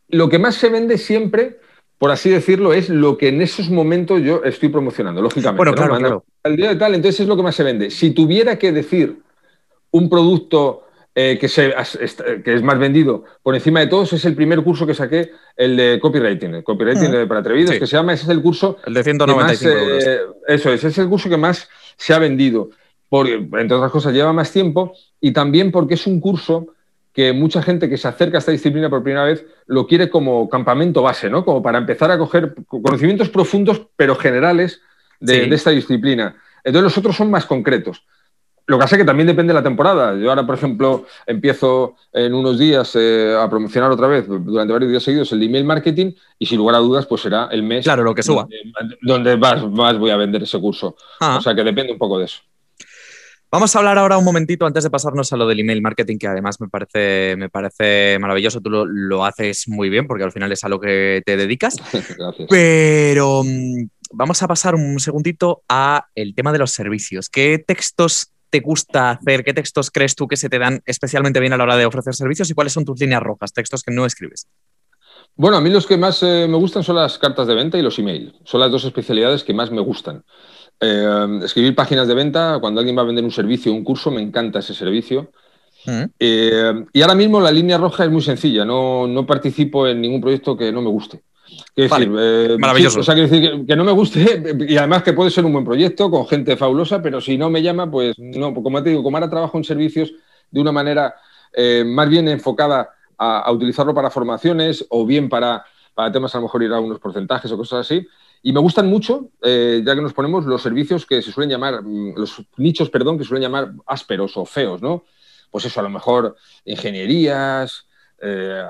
lo que más se vende siempre, por así decirlo, es lo que en esos momentos yo estoy promocionando, lógicamente. Bueno, claro, claro. Al día de tal, entonces es lo que más se vende. Si tuviera que decir un producto eh, que, que, es más vendido por encima de todos, es el primer curso que saqué, el de copywriting, el copywriting mm. para atrevidos, que se llama, ese es el curso... El de 195 euros. Eh, eso es, es el curso que más se ha vendido, porque, entre otras cosas, lleva más tiempo y también porque es un curso que mucha gente que se acerca a esta disciplina por primera vez lo quiere como campamento base, ¿no? Como para empezar a coger conocimientos profundos, pero generales, de, de esta disciplina. Entonces los otros son más concretos. Lo que hace que también depende de la temporada. Yo ahora, por ejemplo, empiezo en unos días eh, a promocionar otra vez, durante varios días seguidos, el email marketing y sin lugar a dudas, pues será el mes claro, lo que suba. donde, más, voy a vender ese curso. Ah. O sea que depende un poco de eso. Vamos a hablar ahora un momentito antes de pasarnos a lo del email marketing, que además me parece, me parece maravilloso. Tú lo, haces muy bien porque al final es a lo que te dedicas. Gracias. Pero mm, vamos a pasar un segundito a el tema de los servicios. ¿Qué textos te gusta hacer? ¿Qué textos crees tú que se te dan especialmente bien a la hora de ofrecer servicios y cuáles son tus líneas rojas, textos que no escribes? Bueno, a mí los que más eh, me gustan son las cartas de venta y los email. Son las dos especialidades que más me gustan. Eh, escribir páginas de venta, cuando alguien va a vender un servicio o un curso, me encanta ese servicio. Mm. Eh, y ahora mismo la línea roja es muy sencilla, no, no participo en ningún proyecto que no me guste. Decir, eh, Maravilloso. o sea, quiero decir que, no me guste y además que puede ser un buen proyecto con gente fabulosa, pero si no me llama, pues no. Como te digo, como ahora trabajo en servicios de una manera eh, más bien enfocada a, utilizarlo para formaciones o bien para, para temas a lo mejor ir a unos porcentajes o cosas así. Y me gustan mucho, eh, ya que nos ponemos, los servicios que se suelen llamar, mm, los nichos, perdón, que suelen llamar ásperos o feos, ¿no? Pues eso, a lo mejor ingenierías,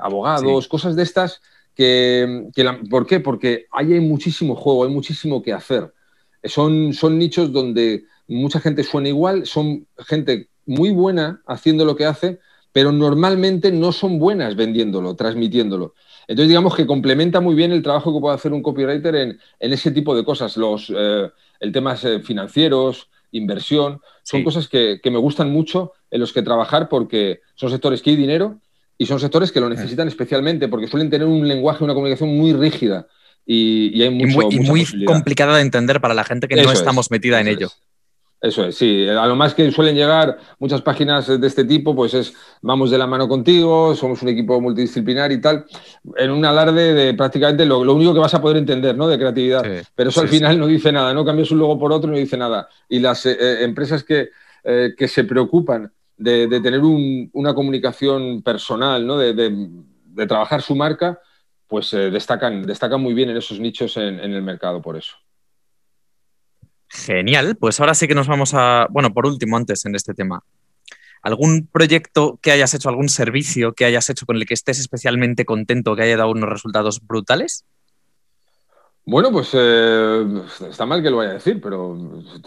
abogados, cosas de estas que, ¿Por qué? Porque ahí hay muchísimo juego, hay muchísimo que hacer. Son, son nichos donde mucha gente suena igual, son gente muy buena haciendo lo que hace, pero normalmente no son buenas vendiéndolo, transmitiéndolo. Entonces, digamos que complementa muy bien el trabajo que puede hacer un copywriter en, ese tipo de cosas. Los, eh, el temas eh, financieros, inversión, son cosas que, que, me gustan mucho en los que trabajar porque son sectores que hay dinero y son sectores que lo necesitan especialmente porque suelen tener un lenguaje, una comunicación muy rígida y, hay mucho, y muy, complicada de entender para la gente que no estamos metida en ello. Eso es, sí. A lo más que suelen llegar muchas páginas de este tipo, pues es vamos de la mano contigo, somos un equipo multidisciplinar y tal, en un alarde de prácticamente lo, único que vas a poder entender, ¿no? De creatividad. Pero eso al final no dice nada, no cambias un logo por otro, no dice nada. Y las eh, eh, empresas que, eh, que se preocupan de, tener una comunicación personal, ¿no? de, trabajar su marca, pues eh, destacan, destacan muy bien en esos nichos en, el mercado por eso. Genial, pues ahora sí que nos vamos a, bueno, por último, antes en este tema, ¿algún proyecto que hayas hecho, algún servicio que hayas hecho con el que estés especialmente contento, que haya dado unos resultados brutales? Bueno, pues eh, está mal que lo vaya a decir, pero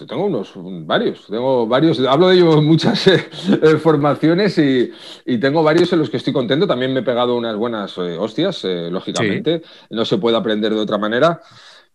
tengo unos varios, tengo varios, hablo de ello en muchas eh, eh, formaciones y, tengo varios en los que estoy contento. También me he pegado unas buenas hostias, lógicamente, no se puede aprender de otra manera,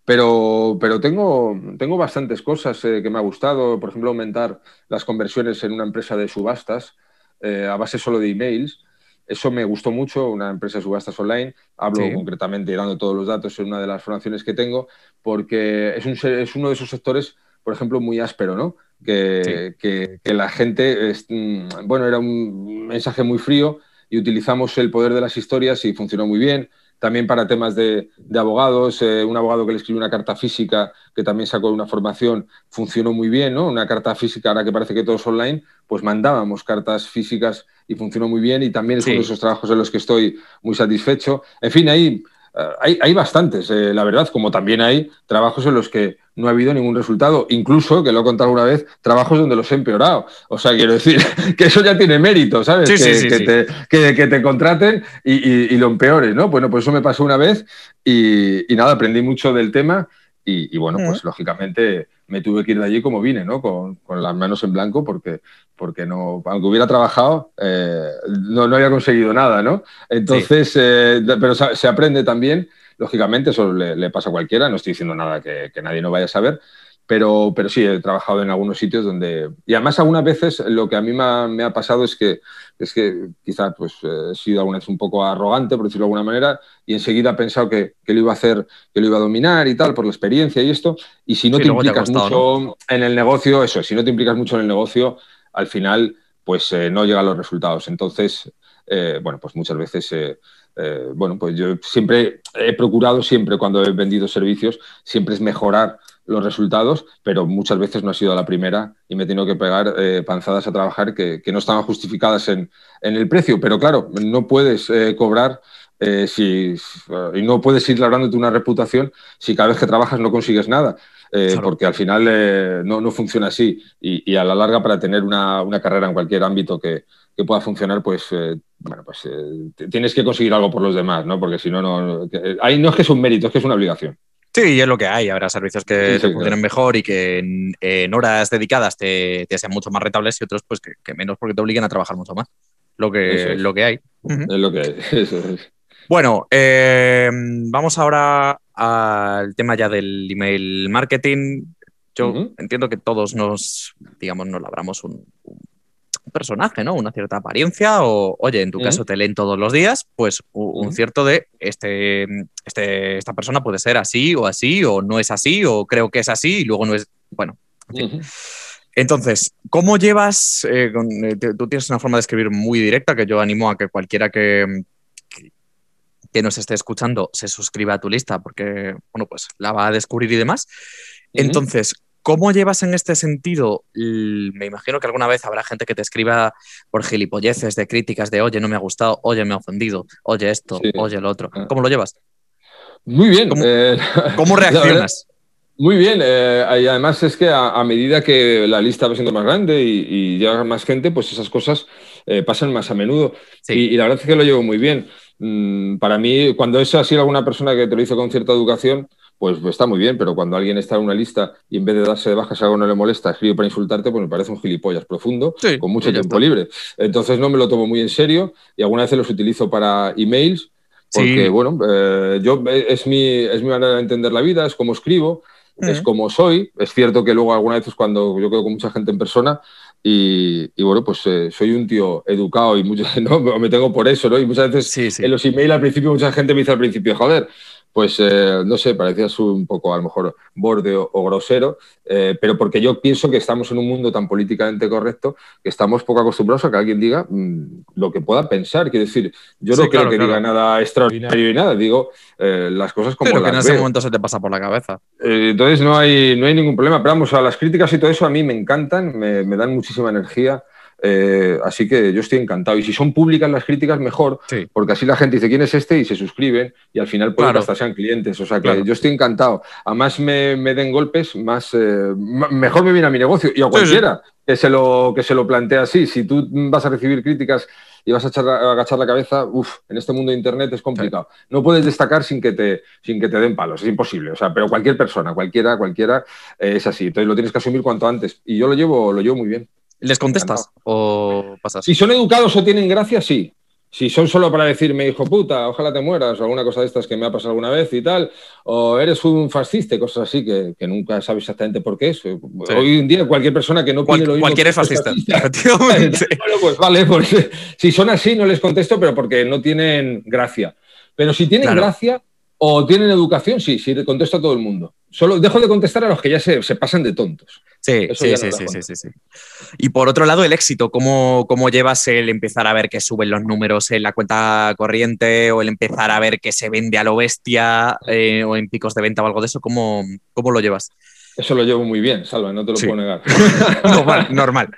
pero, pero tengo, tengo bastantes cosas que me ha gustado, por ejemplo, aumentar las conversiones en una empresa de subastas a base solo de emails. Eso me gustó mucho, una empresa de subastas online. Hablo concretamente dando todos los datos en una de las formaciones que tengo, porque es, un, es uno de esos sectores, por ejemplo, muy áspero, ¿no? Que, que, la gente, mm, bueno, era un mensaje muy frío y utilizamos el poder de las historias y funcionó muy bien también para temas de, abogados, eh, un abogado que le escribió una carta física que también sacó una formación, funcionó muy bien, ¿no? Una carta física, ahora que parece que todo es online, pues mandábamos cartas físicas y funcionó muy bien y también es uno de esos trabajos en los que estoy muy satisfecho. En fin, ahí hay, hay, bastantes, la verdad, como también hay trabajos en los que no ha habido ningún resultado. Incluso, que lo he contado alguna vez, trabajos donde los he empeorado. O sea, quiero decir que eso ya tiene mérito, ¿sabes? que, que, te, contraten y, lo empeores, ¿no? Bueno, pues eso me pasó una vez y, nada, aprendí mucho del tema y, bueno, pues lógicamente me tuve que ir de allí como vine, ¿no? Con, las manos en blanco porque, porque no, aunque hubiera trabajado, eh, no, no, había conseguido nada, ¿no? Entonces, eh, pero se aprende también Lógicamente, eso le, pasa a cualquiera, no estoy diciendo nada que, nadie no vaya a saber, pero, pero sí, he trabajado en algunos sitios donde... Y además algunas veces lo que a mí me ha, pasado es que, es que quizás pues, he sido alguna vez un poco arrogante, por decirlo de alguna manera, y enseguida he pensado que, que, lo iba a hacer, que lo iba a dominar y tal, por la experiencia y esto. Y si no te implicas mucho en el negocio, eso, si no te implicas mucho en el negocio, al final pues eh, no llegan los resultados. Entonces, eh, bueno, pues muchas veces... Eh, eh, bueno, pues yo siempre he procurado, siempre cuando he vendido servicios, siempre es mejorar los resultados, pero muchas veces no ha sido la primera y me he tenido que pegar eh, panzadas a trabajar que, no estaban justificadas en, el precio. Pero claro, no puedes eh, cobrar si, y no puedes ir labrándote una reputación si cada vez que trabajas no consigues nada. Porque al final no, funciona así y, a la larga para tener una, una carrera en cualquier ámbito que, que pueda funcionar, pues, eh, bueno, pues eh, tienes que conseguir algo por los demás, ¿no? Porque si no, no. Ahí no es que es un mérito, es que es una obligación. Sí, es lo que hay. Habrá servicios que te funcionen mejor y que en, horas dedicadas te, sean mucho más rentables y otros, pues, que, menos porque te obliguen a trabajar mucho más. Lo que, lo que hay. Es lo que hay. Eso es. Bueno, eh, vamos ahora al tema ya del email marketing. Yo entiendo que todos nos, digamos, nos labramos un, personaje, ¿no? Una cierta apariencia o, oye, en tu caso te leen todos los días, pues un cierto de este, este, esta persona puede ser así o así o no es así o creo que es así y luego no es, bueno. Entonces, ¿cómo llevas, eh, eh, tú tienes una forma de escribir muy directa que yo animo a que cualquiera que, que nos esté escuchando se suscriba a tu lista porque, bueno, pues la va a descubrir y demás. Entonces, ¿Cómo llevas en este sentido? Me imagino que alguna vez habrá gente que te escriba por gilipolleces de críticas de, oye, no me ha gustado, oye, me ha ofendido, oye esto, oye lo otro. Ah. ¿Cómo lo llevas? Muy bien. ¿Cómo, eh, reaccionas? Muy bien, eh, y además es que a, medida que la lista va siendo más grande y, llega más gente, pues esas cosas eh, pasan más a menudo. Y, la verdad es que lo llevo muy bien. Mm, para mí, cuando es así alguna persona que te lo hizo con cierta educación, pues, está muy bien, pero cuando alguien está en una lista y en vez de darse de baja si algo no le molesta, escribe para insultarte, pues me parece un gilipollas profundo, con mucho tiempo libre. Entonces no me lo tomo muy en serio y algunas veces los utilizo para emails, porque bueno, eh, yo eh, es mi, es mi manera de entender la vida, es como escribo, es como soy. Es cierto que luego algunas veces cuando yo quedo con mucha gente en persona, y, bueno, pues eh, soy un tío educado y mucho, ¿no? me tengo por eso, ¿no? Y muchas veces en los emails al principio mucha gente me dice al principio, joder, pues eh, no sé, parecías un poco a lo mejor borde o, grosero, eh, pero porque yo pienso que estamos en un mundo tan políticamente correcto que estamos poco acostumbrados a que alguien diga mm, lo que pueda pensar. Quiero decir, yo no creo que diga nada extraordinario y nada, digo eh, las cosas como pero que en ese momento se te pasa por la cabeza. entonces no hay, no hay ningún problema, pero vamos, a las críticas y todo eso a mí me encantan, me, me dan muchísima energía. Eh, así que yo estoy encantado. Y si son públicas las críticas, mejor, porque así la gente dice quién es este y se suscriben y al final pueden hasta sean clientes. O sea que yo estoy encantado. A más me, den golpes, más eh, mejor me viene a mi negocio y a cualquiera Que, se lo, que se lo plantea así. Si tú vas a recibir críticas y vas a, echar, agachar la cabeza, uff, en este mundo de Internet es complicado. No puedes destacar sin que, te, sin que te den palos, es imposible. O sea, pero cualquier persona, cualquiera, cualquiera, eh, es así. Entonces lo tienes que asumir cuanto antes. Y yo lo llevo, lo llevo muy bien. ¿Les contestas o pasas? Si son educados o tienen gracia, sí. Si son solo para decirme, hijo puta, ojalá te mueras, o alguna cosa de estas que me ha pasado alguna vez y tal, o eres un fascista, cosas así que, nunca sabes exactamente por qué es. Hoy en día cualquier persona que no lo Cualquier es fascista, efectivamente. bueno, pues vale, pues, si son así no les contesto, pero porque no tienen gracia. Pero si tienen gracia o tienen educación, sí, sí, contesto a todo el mundo. Solo dejo de contestar a los que ya se, se pasan de tontos. Sí, sí, sí, sí, sí, sí, Y por otro lado, el éxito, ¿cómo, ¿cómo, llevas el empezar a ver que suben los números en la cuenta corriente o el empezar a ver que se vende a lo bestia eh, o en picos de venta o algo de eso? ¿Cómo, cómo lo llevas? Eso lo llevo muy bien, Salva, no te lo puedo negar. normal, normal.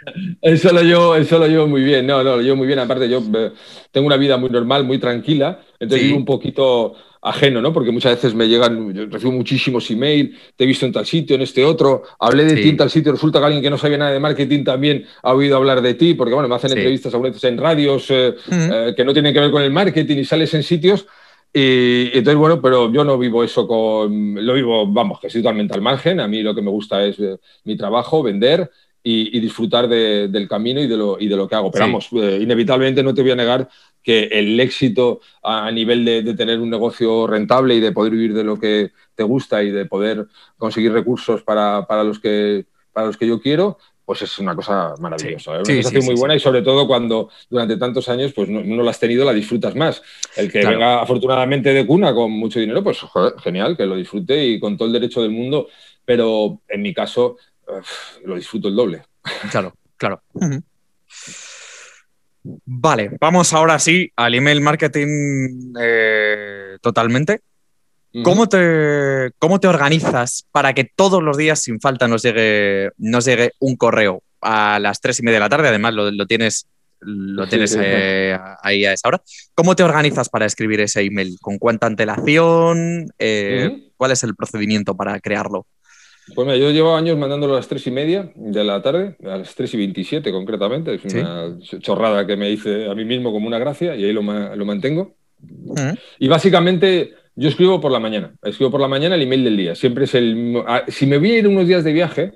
Eso lo, llevo, eso lo llevo muy bien, no, no, lo llevo muy bien. Aparte, yo eh, tengo una vida muy normal, muy tranquila Entonces Sí. vivo un poquito ajeno, ¿no? Porque muchas veces me llegan, yo recibo muchísimos emails, te he visto en tal sitio, en este otro, hablé de Sí. ti en tal sitio, resulta que alguien que no sabía nada de marketing también ha oído hablar de ti, porque bueno, me hacen Sí. entrevistas a veces en radios eh, Ujú. eh, que no tienen que ver con el marketing y sales en sitios. Y entonces, bueno, pero yo no vivo eso con. Lo vivo, vamos, que estoy totalmente al margen. A mí lo que me gusta es eh, mi trabajo, vender y, y disfrutar de- del camino y de, lo, y de lo que hago. Pero Sí. vamos, eh, inevitablemente no te voy a negar que el éxito a, nivel de, de tener un negocio rentable y de poder vivir de lo que te gusta y de poder conseguir recursos para, para los, que, para los que yo quiero, pues es una cosa maravillosa. ¿eh? Una Sí, sensación sí, muy sí, buena y sobre todo cuando durante tantos años pues no, no la has tenido, la disfrutas más. El que Claro. venga afortunadamente de cuna con mucho dinero, pues joder, genial, que lo disfrute y con todo el derecho del mundo, pero en mi caso lo disfruto el doble. Claro, claro. Vale, vamos ahora sí al email marketing eh, totalmente. ¿Cómo te, ¿Cómo te organizas para que todos los días, sin falta, nos llegue, nos llegue un correo a las tres y media de la tarde? Además, lo, lo tienes, lo tienes eh, ahí a esa hora. ¿Cómo te organizas para escribir ese email? ¿Con cuánta antelación? Eh. ¿Cuál es el procedimiento para crearlo? Pues mira, yo llevo años mandándolo a las tres y media de la tarde, a las tres y 27 concretamente. Es Sí. una chorrada que me hice a mí mismo como una gracia y ahí lo, ma- lo mantengo. Ujú. Y básicamente yo escribo por la mañana. Escribo por la mañana el email del día. Siempre es el. Si me voy a ir unos días de viaje,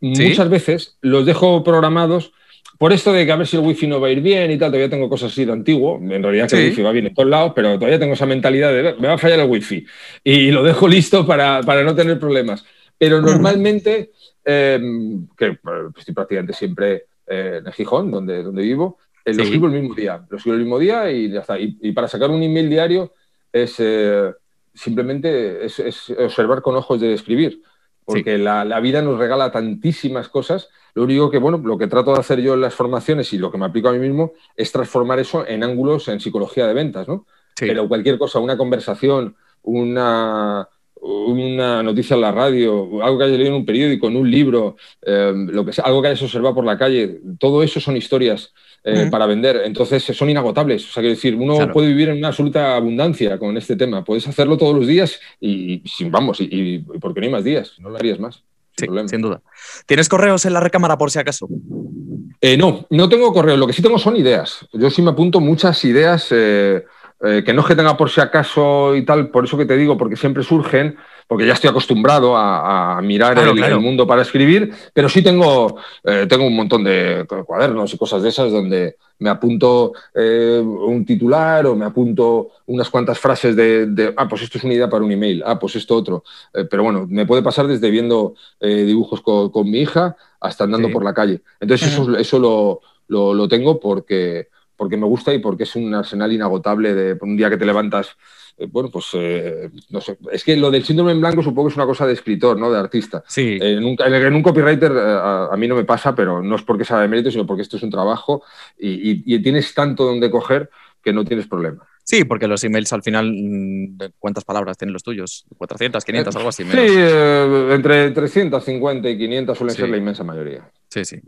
¿Sí? muchas veces los dejo programados. Por esto de que a ver si el wifi no va a ir bien y tal, todavía tengo cosas así de antiguo. En realidad que Sí. el wifi va bien en todos lados, pero todavía tengo esa mentalidad de me va a fallar el wifi. Y lo dejo listo para, para no tener problemas. Pero normalmente, eh, que eh, estoy prácticamente siempre eh, en Gijón, donde, donde vivo, eh, lo Sí. escribo el mismo día. Lo escribo el mismo día y ya está. Y, y para sacar un email diario es simplemente es, es observar con ojos de escribir. Porque la, la vida nos regala tantísimas cosas. Lo único que, bueno, lo que trato de hacer yo en las formaciones y lo que me aplico a mí mismo es transformar eso en ángulos en psicología de ventas, ¿no? Sí. Pero cualquier cosa, una conversación, una, una noticia en la radio, algo que hayas leído en un periódico, en un libro, eh, lo que sea, algo que hayas observado por la calle, todo eso son historias eh, para vender. Entonces son inagotables. O sea, quiero decir, uno Claro. puede vivir en una absoluta abundancia con este tema. Puedes hacerlo todos los días y, sin- vamos, y, porque no hay más días, no lo harías más. sin Sí, sin duda. ¿Tienes correos en la recámara por si acaso? Eh, no, no tengo correo. Lo que sí tengo son ideas. Yo sí me apunto muchas ideas eh, eh, que no es que tenga por si acaso y tal, por eso que te digo, porque siempre surgen, porque ya estoy acostumbrado a, a mirar Claro, el, claro. el mundo para escribir, pero sí tengo, eh, tengo un montón de cuadernos y cosas de esas donde me apunto eh, un titular o me apunto unas cuantas frases de, de, ah, pues esto es una idea para un email, ah, pues esto otro. Eh, pero bueno, me puede pasar desde viendo dibujos con, con mi hija hasta andando Sí. por la calle. Entonces eso, eso lo, lo, lo tengo porque, porque me gusta y porque es un arsenal inagotable de un día que te levantas. eh, bueno, pues eh, no sé. Es que lo del síndrome en blanco supongo que es una cosa de escritor, ¿no? De artista. Sí. En un, en un copywriter eh, a, a mí no me pasa, pero no es porque sea de mérito, sino porque esto es un trabajo y, y- y tienes tanto donde coger que no tienes problema. Sí, porque los emails al final, mm, ¿de ¿cuántas palabras tienen los tuyos? ¿400, 500, algo así? Sí, eh, entre 350 y 500 suelen Sí. ser la inmensa mayoría. Sí, sí.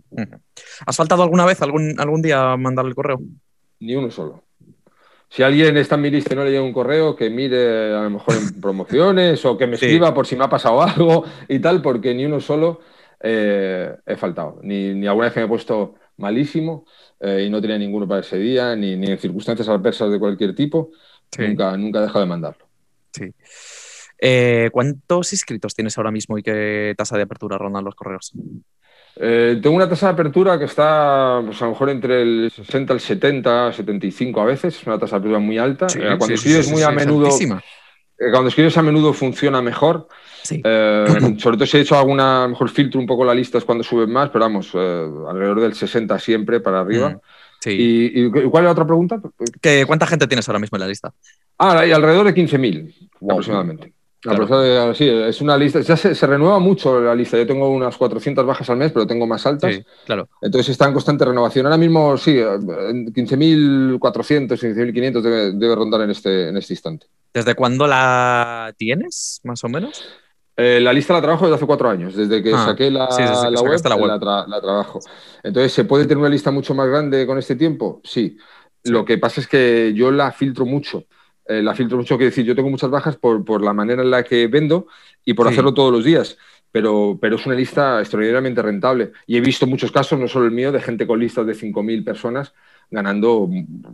¿Has faltado alguna vez, algún, algún día a mandar el correo? Ni uno solo. Si alguien está en mi lista y no le llega un correo, que mire a lo mejor en promociones o que me Sí. escriba por si me ha pasado algo y tal, porque ni uno solo eh, he faltado. Ni, ni alguna vez que me he puesto malísimo eh, y no tenía ninguno para ese día, ni, ni en circunstancias adversas de cualquier tipo, Sí. nunca, nunca he dejado de mandarlo. Sí. Eh, ¿Cuántos inscritos tienes ahora mismo y qué tasa de apertura rondan los correos? Eh, tengo una tasa de apertura que está pues, a lo mejor entre el 60 al 70, 75 a veces, es una tasa de apertura muy alta. Sí, cuando sí, escribes muy a menudo, altísima. Eh, cuando escribes a menudo funciona mejor. Sí. Eh, sobre todo si he hecho alguna, mejor filtro un poco la lista es cuando suben más, pero vamos, eh, alrededor del 60 siempre para arriba. Mm, sí. ¿Y, y cuál es la otra pregunta? ¿Qué- ¿Cuánta gente tienes ahora mismo en la lista? Ah, hay alrededor de 15.000 Wow. aproximadamente. Claro. Aproximadamente, sí, es una lista, ya se, se renueva mucho la lista. Yo tengo unas 400 bajas al mes, pero tengo más altas. Sí, claro. Entonces está en constante renovación. Ahora mismo, sí, eh, en 15.400, 15.500 debe, debe rondar en este, en este instante. ¿Desde cuándo la tienes, más o menos? Eh, la lista la trabajo desde hace cuatro años, desde que Ah, saqué la, sí, sí, sí, que la web, la web. tra- la trabajo. Entonces, ¿se puede tener una lista mucho más grande con este tiempo? Sí. Lo que pasa es que yo la filtro mucho. Eh, la filtro mucho, que decir, yo tengo muchas bajas por, por la manera en la que vendo y por hacerlo todos los días. Pero, pero, es una lista extraordinariamente rentable. Y he visto muchos casos, no solo el mío, de gente con listas de 5.000 personas ganando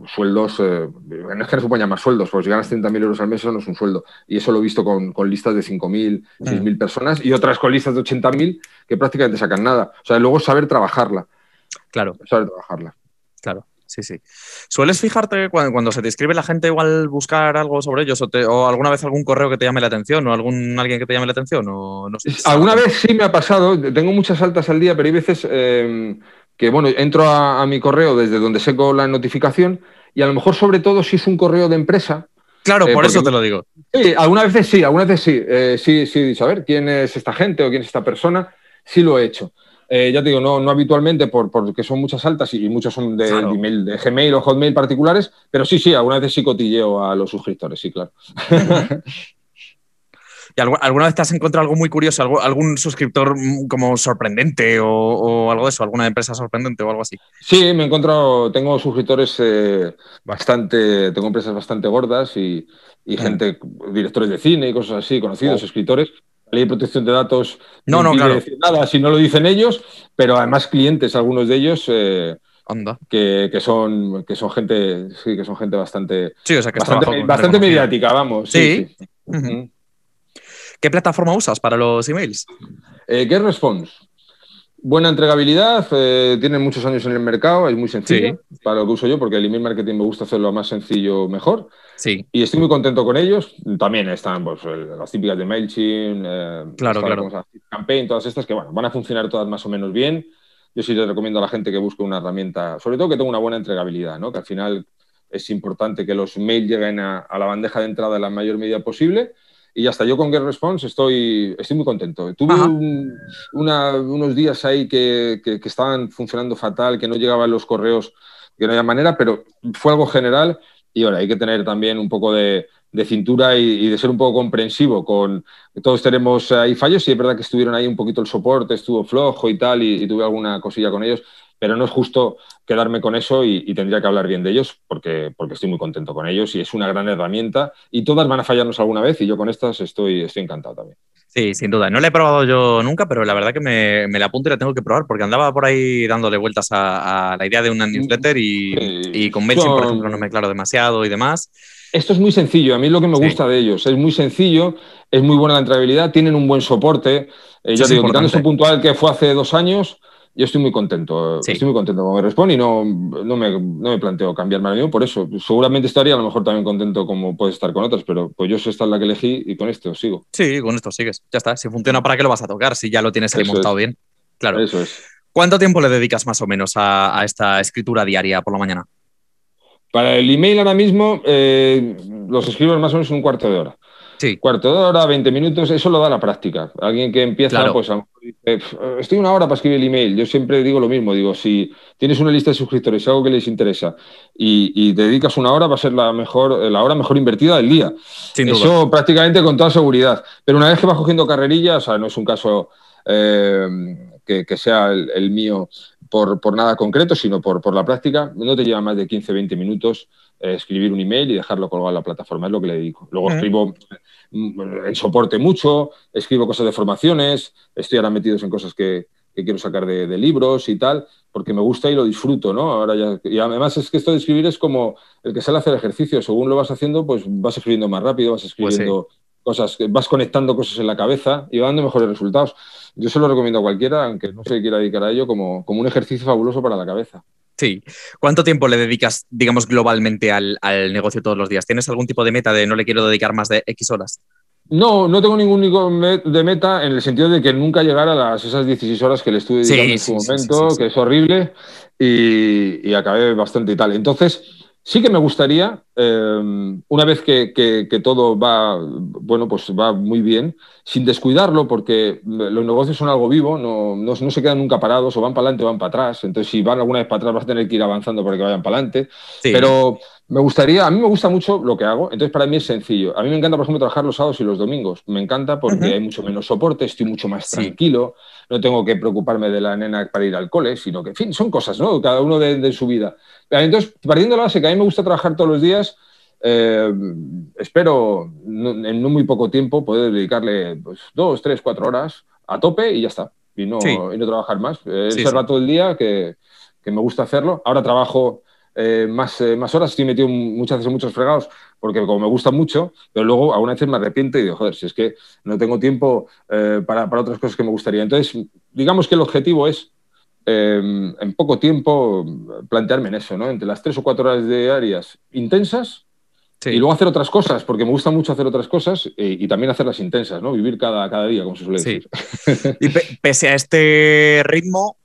sueldos, eh, no es que no se puedan llamar sueldos, porque si ganas 30.000 euros al mes eso no es un sueldo. Y eso lo he visto con, con listas de 5.000, 6.000 mm. personas y otras con listas de 80.000 que prácticamente sacan nada. O sea, luego saber trabajarla. Claro. Saber trabajarla. Claro. Sí, sí. ¿Sueles fijarte cuando, se te escribe la gente igual buscar algo sobre ellos o, alguna vez algún correo que te llame la atención o algún alguien que te llame la atención? O no sé alguna vez sí me ha pasado, tengo muchas altas al día, pero hay veces eh, que bueno, entro a, mi correo desde donde seco la notificación y a lo mejor sobre todo si es un correo de empresa. Claro, eh, por eso te lo digo. Sí, algunas veces sí, algunas veces sí. Eh, sí, sí, saber quién es esta gente o quién es esta persona, sí lo he hecho. Eh, ya te digo, no, no habitualmente por, porque son muchas altas y muchas son de, de, Gmail o Hotmail particulares, pero sí, sí, algunas veces sí cotilleo a los suscriptores, sí, claro. alguna vez te has encontrado algo muy curioso, algún suscriptor mm, como sorprendente o, algo de eso, alguna empresa sorprendente o algo así? Sí, me he encontrado, tengo suscriptores eh, bastante, tengo empresas bastante gordas y, mm. gente, directores de cine y cosas así, conocidos, oh. escritores. La ley de protección de datos no, no, claro. decir nada si no lo dicen ellos, pero además clientes, algunos de ellos. Eh, Anda. Que, son, que son gente, sí, que son gente bastante, sí, o sea que bastante, mediática, vamos. Sí. ¿Qué plataforma usas para los emails? Eh, GetResponse. Buena entregabilidad, eh, tiene muchos años en el mercado, es muy sencillo para lo que uso yo, porque el email marketing me gusta hacerlo más sencillo, mejor. Sí. Y estoy muy contento con ellos. También están pues, las típicas de MailChimp, eh, claro, claro. Campaign, todas estas que bueno, van a funcionar todas más o menos bien. Yo sí les recomiendo a la gente que busque una herramienta, sobre todo que tenga una buena entregabilidad, ¿no? que al final es importante que los mails lleguen a, a la bandeja de entrada en la mayor medida posible y hasta yo con GetResponse estoy, estoy muy contento. Tuve unos días ahí que, que, estaban funcionando fatal, que no llegaban los correos, que no había manera, pero fue algo general y ahora hay que tener también un poco de, de cintura y, de ser un poco comprensivo con todos tenemos ahí fallos y es verdad que estuvieron ahí un poquito el soporte, estuvo flojo y tal y tuve alguna cosilla con ellos, pero no es justo quedarme con eso y, tendría que hablar bien de ellos porque, porque estoy muy contento con ellos y es una gran herramienta y todas van a fallarnos alguna vez y yo con estas estoy, estoy encantado también. Sí, sin duda. No la he probado yo nunca, pero la verdad que me, me la apunto y la tengo que probar porque andaba por ahí dándole vueltas a, la idea de una newsletter y, con MailChimp, por ejemplo, no me aclaro demasiado y demás. Esto es muy sencillo, a mí es lo que me gusta de ellos. Es muy sencillo, es muy buena la entrabilidad, tienen un buen soporte. Eh, ya digo, quitando esto puntual que fue hace dos años, yo estoy muy contento, estoy muy contento con Respawn y no, no, me, no me planteo cambiarme al mío por eso. Seguramente estaría a lo mejor también contento como puede estar con otras, pero pues yo sé esta es la que elegí y con esto sigo. Sí, con esto sigues. Ya está. Si funciona, ¿para qué lo vas a tocar? Si ya lo tienes ahí montado bien. Claro. Eso es. ¿Cuánto tiempo le dedicas más o menos a, esta escritura diaria por la mañana? Para el email ahora mismo eh, los escribo más o menos un cuarto de hora. Sí. Cuarto de hora, 20 minutos, eso lo da la práctica. Alguien que empieza, pues a lo mejor dice, estoy una hora para escribir el email. Yo siempre digo lo mismo, digo, si tienes una lista de suscriptores, algo que les interesa, y, te dedicas una hora, va a ser la mejor, la hora mejor invertida del día. eso prácticamente con toda seguridad. Pero una vez que vas cogiendo carrerillas, o sea, no es un caso eh, que, sea el, mío por, por, nada concreto, sino por, por la práctica, no te lleva más de 15, 20 minutos eh, escribir un email y dejarlo colgado en la plataforma, es lo que le dedico. Luego escribo mm, en soporte mucho, escribo cosas de formaciones, estoy ahora metido en cosas que, quiero sacar de, libros y tal, porque me gusta y lo disfruto, ¿no? Ahora ya, y además es que esto de escribir es como el que sale a hacer ejercicio, según lo vas haciendo, pues vas escribiendo más rápido, vas pues escribiendo cosas, vas conectando cosas en la cabeza y va dando mejores resultados. Yo se lo recomiendo a cualquiera, aunque no se quiera dedicar a ello, como, como un ejercicio fabuloso para la cabeza. Sí. ¿Cuánto tiempo le dedicas, digamos, globalmente al, negocio todos los días? ¿Tienes algún tipo de meta de no le quiero dedicar más de X horas? No, no tengo ningún tipo de meta en el sentido de que nunca llegara a las, esas 16 horas que le estuve dedicando en su momento, que es horrible, y, y, acabé bastante y tal. Entonces, Sí que me gustaría, em, una vez que, todo va, bueno, pues va muy bien, sin descuidarlo, porque los negocios son algo vivo, no, no, se quedan nunca parados, o van para adelante o van para atrás. Entonces, si van alguna vez para atrás, vas a tener que ir avanzando para que vayan para adelante. Pero me gustaría, a mí me gusta mucho lo que hago, entonces para mí es sencillo. A mí me encanta, por ejemplo, trabajar los sábados y los domingos. Me encanta porque hay mucho menos soporte, estoy mucho más tranquilo, no tengo que preocuparme de la nena para ir al cole, sino que, en fin, son cosas, ¿no? Cada uno de, de su vida. Entonces, partiendo de la base que a mí me gusta trabajar todos los días, eh, espero en no muy poco tiempo poder dedicarle pues, dos, tres, cuatro horas a tope y ya está. Y no, y no trabajar más. Eh, ese rato del día que, que, me gusta hacerlo. Ahora trabajo eh, más, más horas, estoy metido muchas veces en muchos fregados porque como me gusta mucho, pero luego a veces me arrepiento y digo, joder, si es que no tengo tiempo para, para otras cosas que me gustaría. Entonces, digamos que el objetivo es en poco tiempo plantearme en eso, ¿no? Entre las tres o cuatro horas diarias intensas y luego hacer otras cosas, porque me gusta mucho hacer otras cosas eh, y, también hacerlas intensas, ¿no? Vivir cada, cada día, como se suele decir. y pese a este ritmo,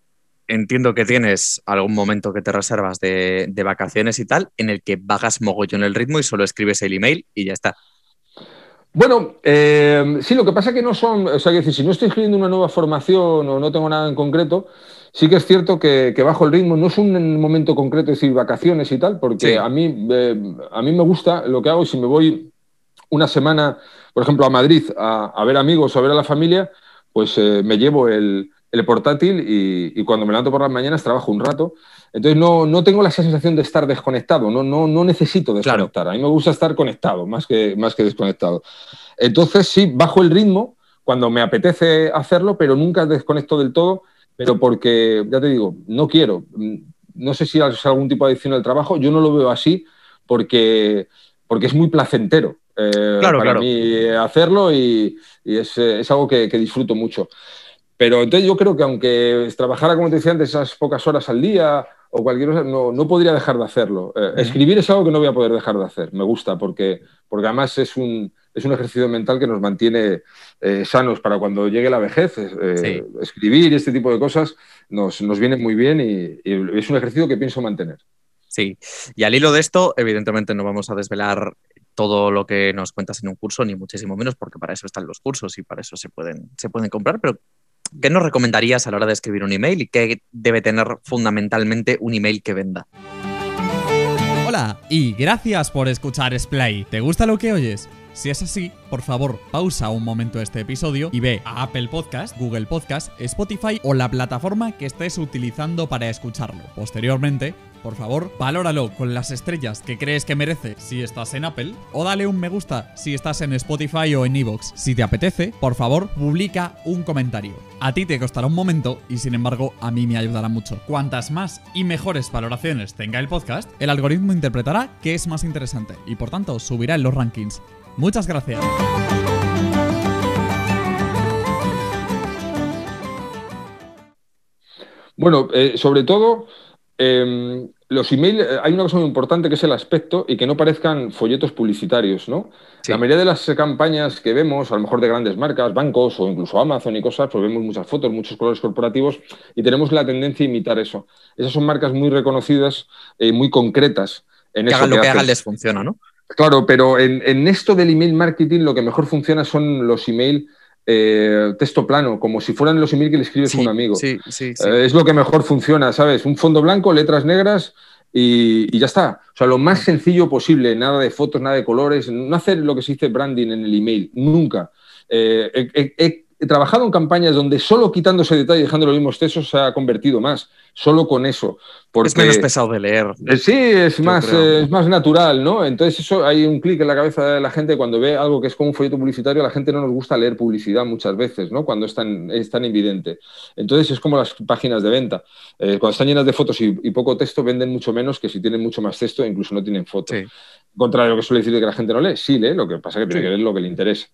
entiendo que tienes algún momento que te reservas de, vacaciones y tal, en el que vagas mogollón el ritmo y solo escribes el email y ya está. Bueno, eh, sí, lo que pasa es que no son, o sea, que decir, si no estoy escribiendo una nueva formación o no tengo nada en concreto, Sí que es cierto que, bajo el ritmo, no es un momento concreto, es decir, vacaciones y tal, porque a, mí, eh, a mí me gusta lo que hago si me voy una semana, por ejemplo, a Madrid a, ver amigos o a ver a la familia, pues eh, me llevo el, portátil y, cuando me levanto por las mañanas trabajo un rato. Entonces no, no tengo la sensación de estar desconectado, no, no, no necesito desconectar. A mí me gusta estar conectado más que, más que desconectado. Entonces sí, bajo el ritmo cuando me apetece hacerlo, pero nunca desconecto del todo pero porque, ya te digo, no quiero. No sé si es algún tipo de adicción al trabajo, yo no lo veo así porque, porque es muy placentero. Eh, para mí hacerlo y, es, algo que, disfruto mucho. Pero entonces yo creo que aunque trabajara, como te decía antes, esas pocas horas al día o cualquier cosa, no, podría dejar de hacerlo. Eh, escribir es algo que no voy a poder dejar de hacer. Me gusta porque, porque además es un, es un ejercicio mental que nos mantiene eh, sanos para cuando llegue la vejez. Eh, escribir y este tipo de cosas nos, viene muy bien y, es un ejercicio que pienso mantener. Sí, y al hilo de esto, evidentemente no vamos a desvelar todo lo que nos cuentas en un curso, ni muchísimo menos, porque para eso están los cursos y para eso se pueden, se pueden comprar, pero ¿qué nos recomendarías a la hora de escribir un email y qué debe tener fundamentalmente un email que venda? Hola y gracias por escuchar Splay. ¿Te gusta lo que oyes? Si es así, por favor, pausa un momento este episodio y ve a Apple Podcast, Google Podcast, Spotify o la plataforma que estés utilizando para escucharlo. Posteriormente, por favor, valóralo con las estrellas que crees que merece si estás en Apple o dale un me gusta si estás en Spotify o en Evox. Si te apetece, por favor, publica un comentario. A ti te costará un momento y sin embargo a mí me ayudará mucho. Cuantas más y mejores valoraciones tenga el podcast, el algoritmo interpretará qué es más interesante y por tanto subirá en los rankings. Muchas gracias. Bueno, eh, sobre todo, em, los emails, eh, hay una cosa muy importante que es el aspecto y que no parezcan folletos publicitarios, ¿no? La mayoría de las campañas que vemos, a lo mejor de grandes marcas, bancos o incluso Amazon y cosas, pues vemos muchas fotos, muchos colores corporativos y tenemos la tendencia a imitar eso. Esas son marcas muy reconocidas, y muy concretas. En que hagan lo que, hagan les funciona, ¿no? Claro, pero en, esto del email marketing lo que mejor funciona son los email eh, texto plano, como si fueran los email que le escribes a un amigo. Sí, sí, eh, es lo que mejor funciona, ¿sabes? Un fondo blanco, letras negras y, ya está. O sea, lo más sencillo posible, nada de fotos, nada de colores, no hacer lo que se dice branding en el email, nunca. Eh, he trabajado en campañas donde solo quitando ese detalle y dejando los mismos textos se ha convertido más, solo con eso. Porque, es menos pesado de leer. Eh, sí, es más, eh, es más natural, ¿no? Entonces eso hay un clic en la cabeza de la gente cuando ve algo que es como un folleto publicitario, a la gente no nos gusta leer publicidad muchas veces, ¿no? Cuando es tan, es tan evidente. Entonces es como las páginas de venta. Eh, cuando están llenas de fotos y, poco texto, venden mucho menos que si tienen mucho más texto e incluso no tienen fotos. Contrario a lo que suele decir de que la gente no lee, sí lee, lo que pasa es que tiene que leer lo que le interesa.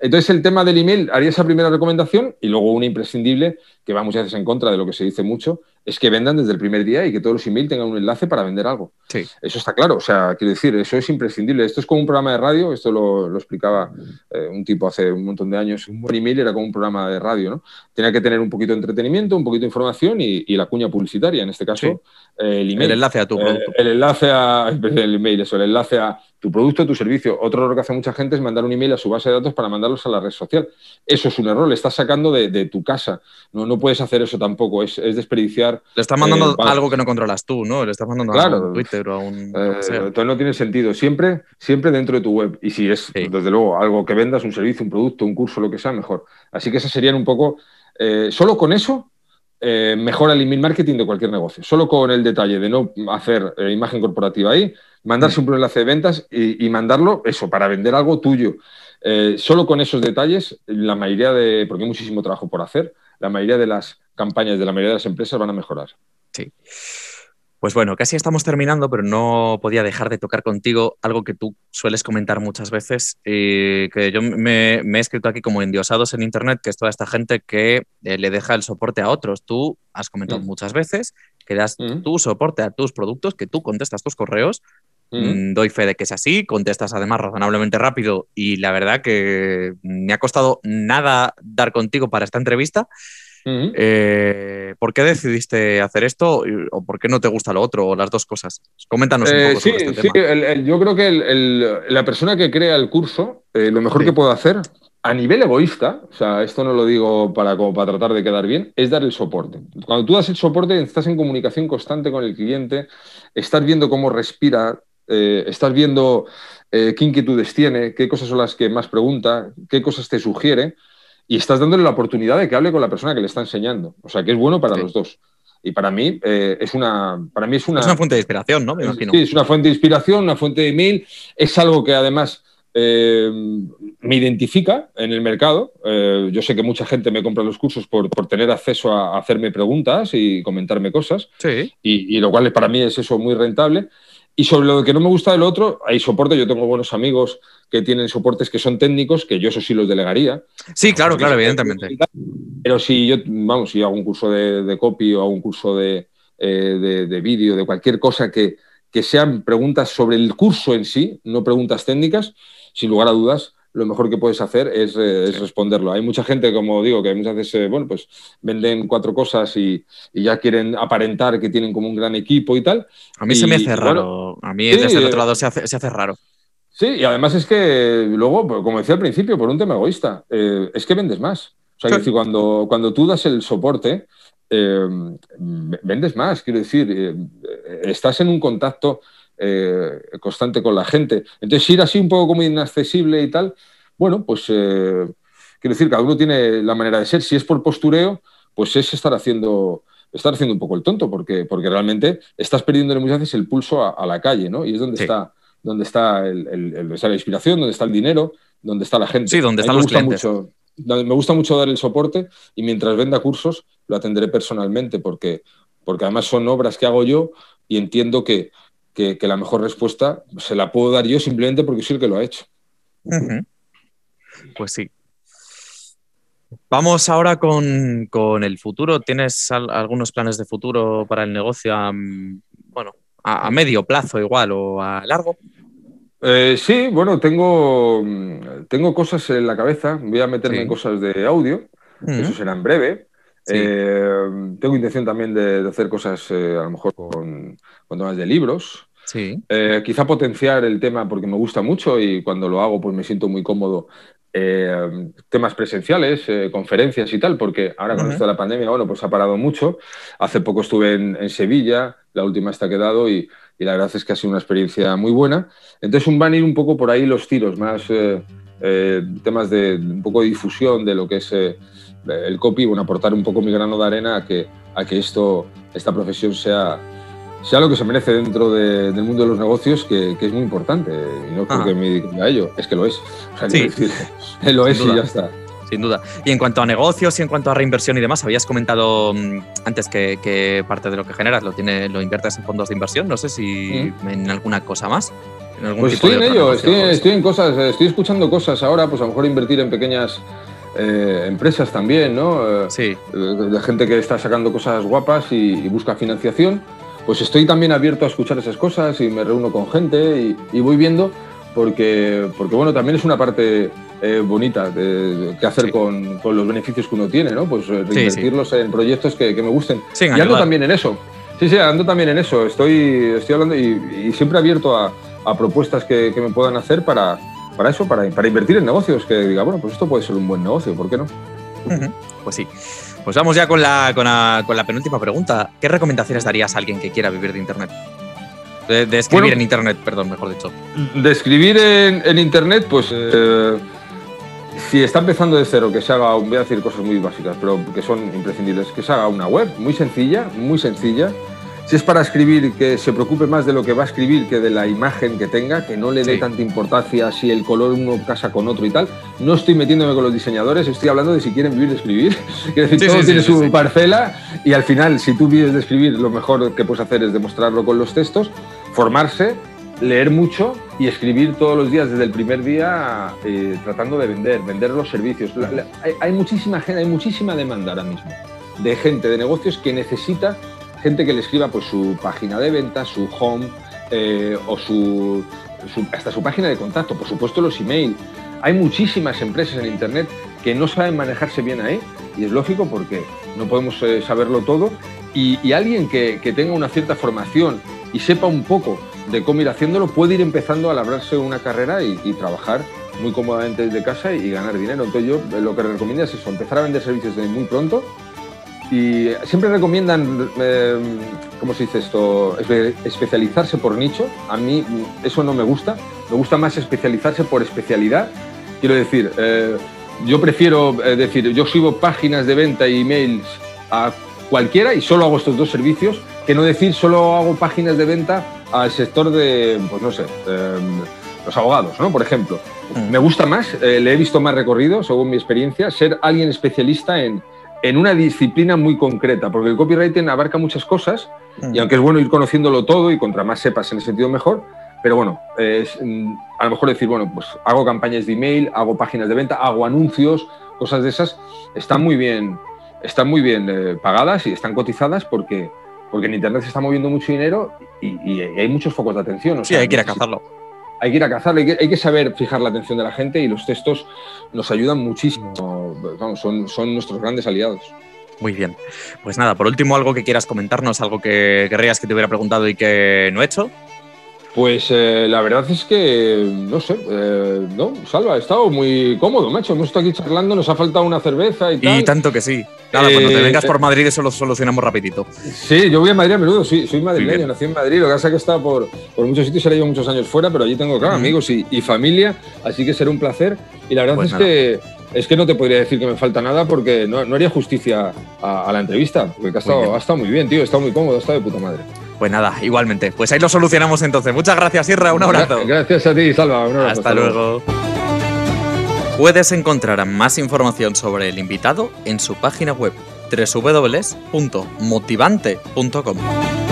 Entonces, el tema del email, haría esa primera recomendación y luego una imprescindible, que va muchas veces en contra de lo que se dice mucho, es que vendan desde el primer día y que todos los emails tengan un enlace para vender algo. Sí. Eso está claro, o sea, quiero decir, eso es imprescindible. Esto es como un programa de radio, esto lo, explicaba eh, un tipo hace un montón de años. Un buen email era como un programa de radio, ¿no? Tenía que tener un poquito de entretenimiento, un poquito de información y, la cuña publicitaria, en este caso, eh, el email. El enlace a tu eh, producto. el enlace a, el email, eso, el enlace a tu producto, tu servicio. Otro error que hace mucha gente es mandar un email a su base de datos para mandarlos a la red social. Eso es un error, le estás sacando de, tu casa. No, no puedes hacer eso tampoco, es, desperdiciar. Le estás mandando eh, algo que no controlas tú, ¿no? Le estás mandando claro, a un Twitter o a un. Eh, entonces no tiene sentido. Siempre, siempre dentro de tu web. Y si es, desde luego, algo que vendas, un servicio, un producto, un curso, lo que sea, mejor. Así que esas serían un poco. Eh, solo con eso mejora el email marketing de cualquier negocio. Solo con el detalle de no hacer imagen corporativa ahí, mandarse un enlace de ventas y, mandarlo, eso, para vender algo tuyo. Eh, solo con esos detalles, la mayoría de, porque hay muchísimo trabajo por hacer, la mayoría de las campañas de la mayoría de las empresas van a mejorar. Sí. Pues bueno, casi estamos terminando, pero no podía dejar de tocar contigo algo que tú sueles comentar muchas veces, y que yo me, he escrito aquí como endiosados en Internet, que es toda esta gente que eh, le deja el soporte a otros. Tú has comentado mm. muchas veces que das mm. tu soporte a tus productos, que tú contestas tus correos. Mm. Doy fe de que es así, contestas además razonablemente rápido y la verdad que me ha costado nada dar contigo para esta entrevista. Eh, ¿Por qué decidiste hacer esto o por qué no te gusta lo otro o las dos cosas? Coméntanos un eh, poco. sí, sobre este sí, tema. yo creo que la persona que crea el curso, eh, lo mejor que puedo hacer a nivel egoísta, o sea, esto no lo digo para, como para tratar de quedar bien, es dar el soporte. Cuando tú das el soporte, estás en comunicación constante con el cliente, estás viendo cómo respira, estás viendo qué inquietudes tiene, qué cosas son las que más pregunta, qué cosas te sugiere y estás dándole la oportunidad de que hable con la persona que le está enseñando. O sea, que es bueno para los dos. Y para mí, eh, es una, para mí es una... Es una fuente de inspiración, ¿no? Me imagino. Sí, es una fuente de inspiración, una fuente de email. Es algo que además eh, me identifica en el mercado. Eh, yo sé que mucha gente me compra los cursos por, por tener acceso a, hacerme preguntas y comentarme cosas. Sí. Y, y, lo cual para mí es eso muy rentable. Y sobre lo que no me gusta del otro, hay soporte. Yo tengo buenos amigos que tienen soportes que son técnicos, que yo eso sí los delegaría. Sí, claro, claro, evidentemente. Pero si yo, vamos, si hago un curso de, copy o hago un curso de, eh, de, vídeo, de cualquier cosa que, que sean preguntas sobre el curso en sí, no preguntas técnicas, sin lugar a dudas, lo mejor que puedes hacer es, eh, responderlo. Hay mucha gente, como digo, que muchas veces, eh, bueno, pues venden cuatro cosas y, ya quieren aparentar que tienen como un gran equipo y tal. A mí se me hace raro. a mí desde el otro lado se hace, se hace raro. Sí, y además es que luego, pues, como decía al principio, por un tema egoísta, eh, es que vendes más. O sea, decir, cuando, cuando tú das el soporte, vendes más. Quiero decir, estás en un contacto eh, constante con la gente. Entonces, ir así un poco como inaccesible y tal, bueno, pues eh, quiero decir, cada uno tiene la manera de ser. Si es por postureo, pues es estar haciendo, estar haciendo un poco el tonto, porque, porque realmente estás perdiendo muchas veces el pulso a, la calle, ¿no? Y es donde está donde está, el, la inspiración, donde está el dinero, donde está la gente. Sí, donde están los clientes. Mucho, me gusta mucho dar el soporte y mientras venda cursos lo atenderé personalmente porque, porque además son obras que hago yo y entiendo que, que, la mejor respuesta se la puedo dar yo simplemente porque soy el que lo ha hecho. Pues sí. Vamos ahora con, el futuro. ¿Tienes algunos planes de futuro para el negocio a, bueno, a, medio plazo igual o a largo? Eh, sí, bueno, tengo, tengo cosas en la cabeza. Voy a meterme en cosas de audio. Eso será en breve. Eh, tengo intención también de, hacer cosas eh, a lo mejor con, con temas de libros. Sí. Eh, quizá potenciar el tema porque me gusta mucho y cuando lo hago pues me siento muy cómodo. Eh, temas presenciales, eh, conferencias y tal, porque ahora con esto de la pandemia, bueno, pues ha parado mucho. Hace poco estuve en, Sevilla, la última está quedado y, y, la verdad es que ha sido una experiencia muy buena. Entonces van a ir un poco por ahí los tiros, más temas de un poco de difusión de lo que es el copy, bueno, aportar un poco mi grano de arena a que, a que esto, esta profesión sea sea lo que se merece dentro del mundo de los negocios, que, es muy importante. Y no creo que me dedique a ello, es que lo es. sí. lo es y ya está. Sin duda. Y en cuanto a negocios y en cuanto a reinversión y demás, habías comentado mm, antes que, parte de lo que generas lo, tiene, lo inviertes en fondos de inversión. No sé si en alguna cosa más. pues estoy en ello, estoy, en cosas, estoy escuchando cosas ahora, pues a lo mejor invertir en pequeñas eh, empresas también, ¿no? Eh, sí. De, gente que está sacando cosas guapas y busca financiación pues estoy también abierto a escuchar esas cosas y me reúno con gente y, voy viendo porque, porque, bueno, también es una parte eh, bonita de, que hacer con, los beneficios que uno tiene, ¿no? Pues eh, reinvertirlos en proyectos que, me gusten. y ando también en eso. Sí, sí, ando también en eso. Estoy, estoy hablando y, siempre abierto a, propuestas que, me puedan hacer para, para eso, para, para invertir en negocios, que diga, bueno, pues esto puede ser un buen negocio, ¿por qué no? Pues sí. Pues vamos ya con la, con la, penúltima pregunta. ¿Qué recomendaciones darías a alguien que quiera vivir de Internet? De, escribir en Internet, perdón, mejor dicho. De escribir en, Internet, pues eh, si está empezando de cero, que se haga, voy a decir cosas muy básicas, pero que son imprescindibles, que se haga una web muy sencilla, muy sencilla. Si es para escribir, que se preocupe más de lo que va a escribir que de la imagen que tenga, que no le dé Sí. tanta importancia si el color uno casa con otro y tal. No estoy metiéndome con los diseñadores, estoy hablando de si quieren vivir de escribir. Quiero decir, Sí, todo sí, tiene su parcela y al final, si tú vives de escribir, lo mejor que puedes hacer es demostrarlo con los textos, formarse, leer mucho y escribir todos los días desde el primer día eh, tratando de vender, vender los servicios. La- la- hay, hay muchísima gente, hay muchísima demanda ahora mismo de gente, de negocios que necesita gente que le escriba pues su página de venta, su home eh, o su, hasta su página de contacto, por supuesto los email. Hay muchísimas empresas en internet que no saben manejarse bien ahí y es lógico porque no podemos eh, saberlo todo y, alguien que, tenga una cierta formación y sepa un poco de cómo ir haciéndolo puede ir empezando a labrarse una carrera y, y trabajar muy cómodamente desde casa y, ganar dinero. Entonces yo eh, lo que recomiendo es eso, empezar a vender servicios desde muy pronto y siempre recomiendan, eh, ¿cómo se dice esto? Espe- Especializarse por nicho. A mí mm, eso no me gusta. Me gusta más especializarse por especialidad. Quiero decir, eh, yo prefiero eh, decir, yo subo páginas de venta e emails a cualquiera y solo hago estos dos servicios, que no decir solo hago páginas de venta al sector de, pues no sé, los abogados, ¿no? Por ejemplo. Mm. Me gusta más, le he visto más recorrido, según mi experiencia, ser alguien especialista en, en una disciplina muy concreta, porque el copywriting abarca muchas cosas Mm. y aunque es bueno ir conociéndolo todo y contra más sepas en ese sentido mejor, pero bueno, es, mm, a lo mejor decir, bueno, pues hago campañas de email, hago páginas de venta, hago anuncios, cosas de esas, están muy bien, están muy bien eh, pagadas y están cotizadas porque, porque en Internet se está moviendo mucho dinero y, y hay muchos focos de atención. o Sí, sea, hay que ir a cazarlo. Hay que ir a cazarlo, hay que, saber fijar la atención de la gente y los textos nos ayudan muchísimo. Son, son nuestros grandes aliados. Muy bien. Pues nada, por último, algo que quieras comentarnos, algo que querrías que te hubiera preguntado y que no he hecho. Pues eh, la verdad es que, no sé, eh, no, Salva, he estado muy cómodo, macho. Hemos estado aquí charlando, nos ha faltado una cerveza y tal. Y tanto que sí. Nada, cuando te Eh, vengas eh. por Madrid eso lo solucionamos rapidito. Sí, yo voy a Madrid a menudo, sí, soy madrileño, nací en Madrid, lo que pasa es que he estado por, por muchos sitios, ahora llevo muchos años fuera, pero allí tengo, claro, amigos y, y familia, así que será un placer. Y la verdad Pues es, nada. que, es que no te podría decir que me falta nada porque no, no haría justicia a, a la entrevista, porque ha estado, ha estado muy bien, tío, ha estado muy cómodo, ha estado de puta madre. Pues nada, igualmente. Pues ahí lo solucionamos entonces. Muchas gracias, Sierra. Un abrazo. Gra- Gracias a ti, Salva. Un abrazo, Hasta luego. Puedes encontrar más información sobre el invitado en su página web www.motivante.com.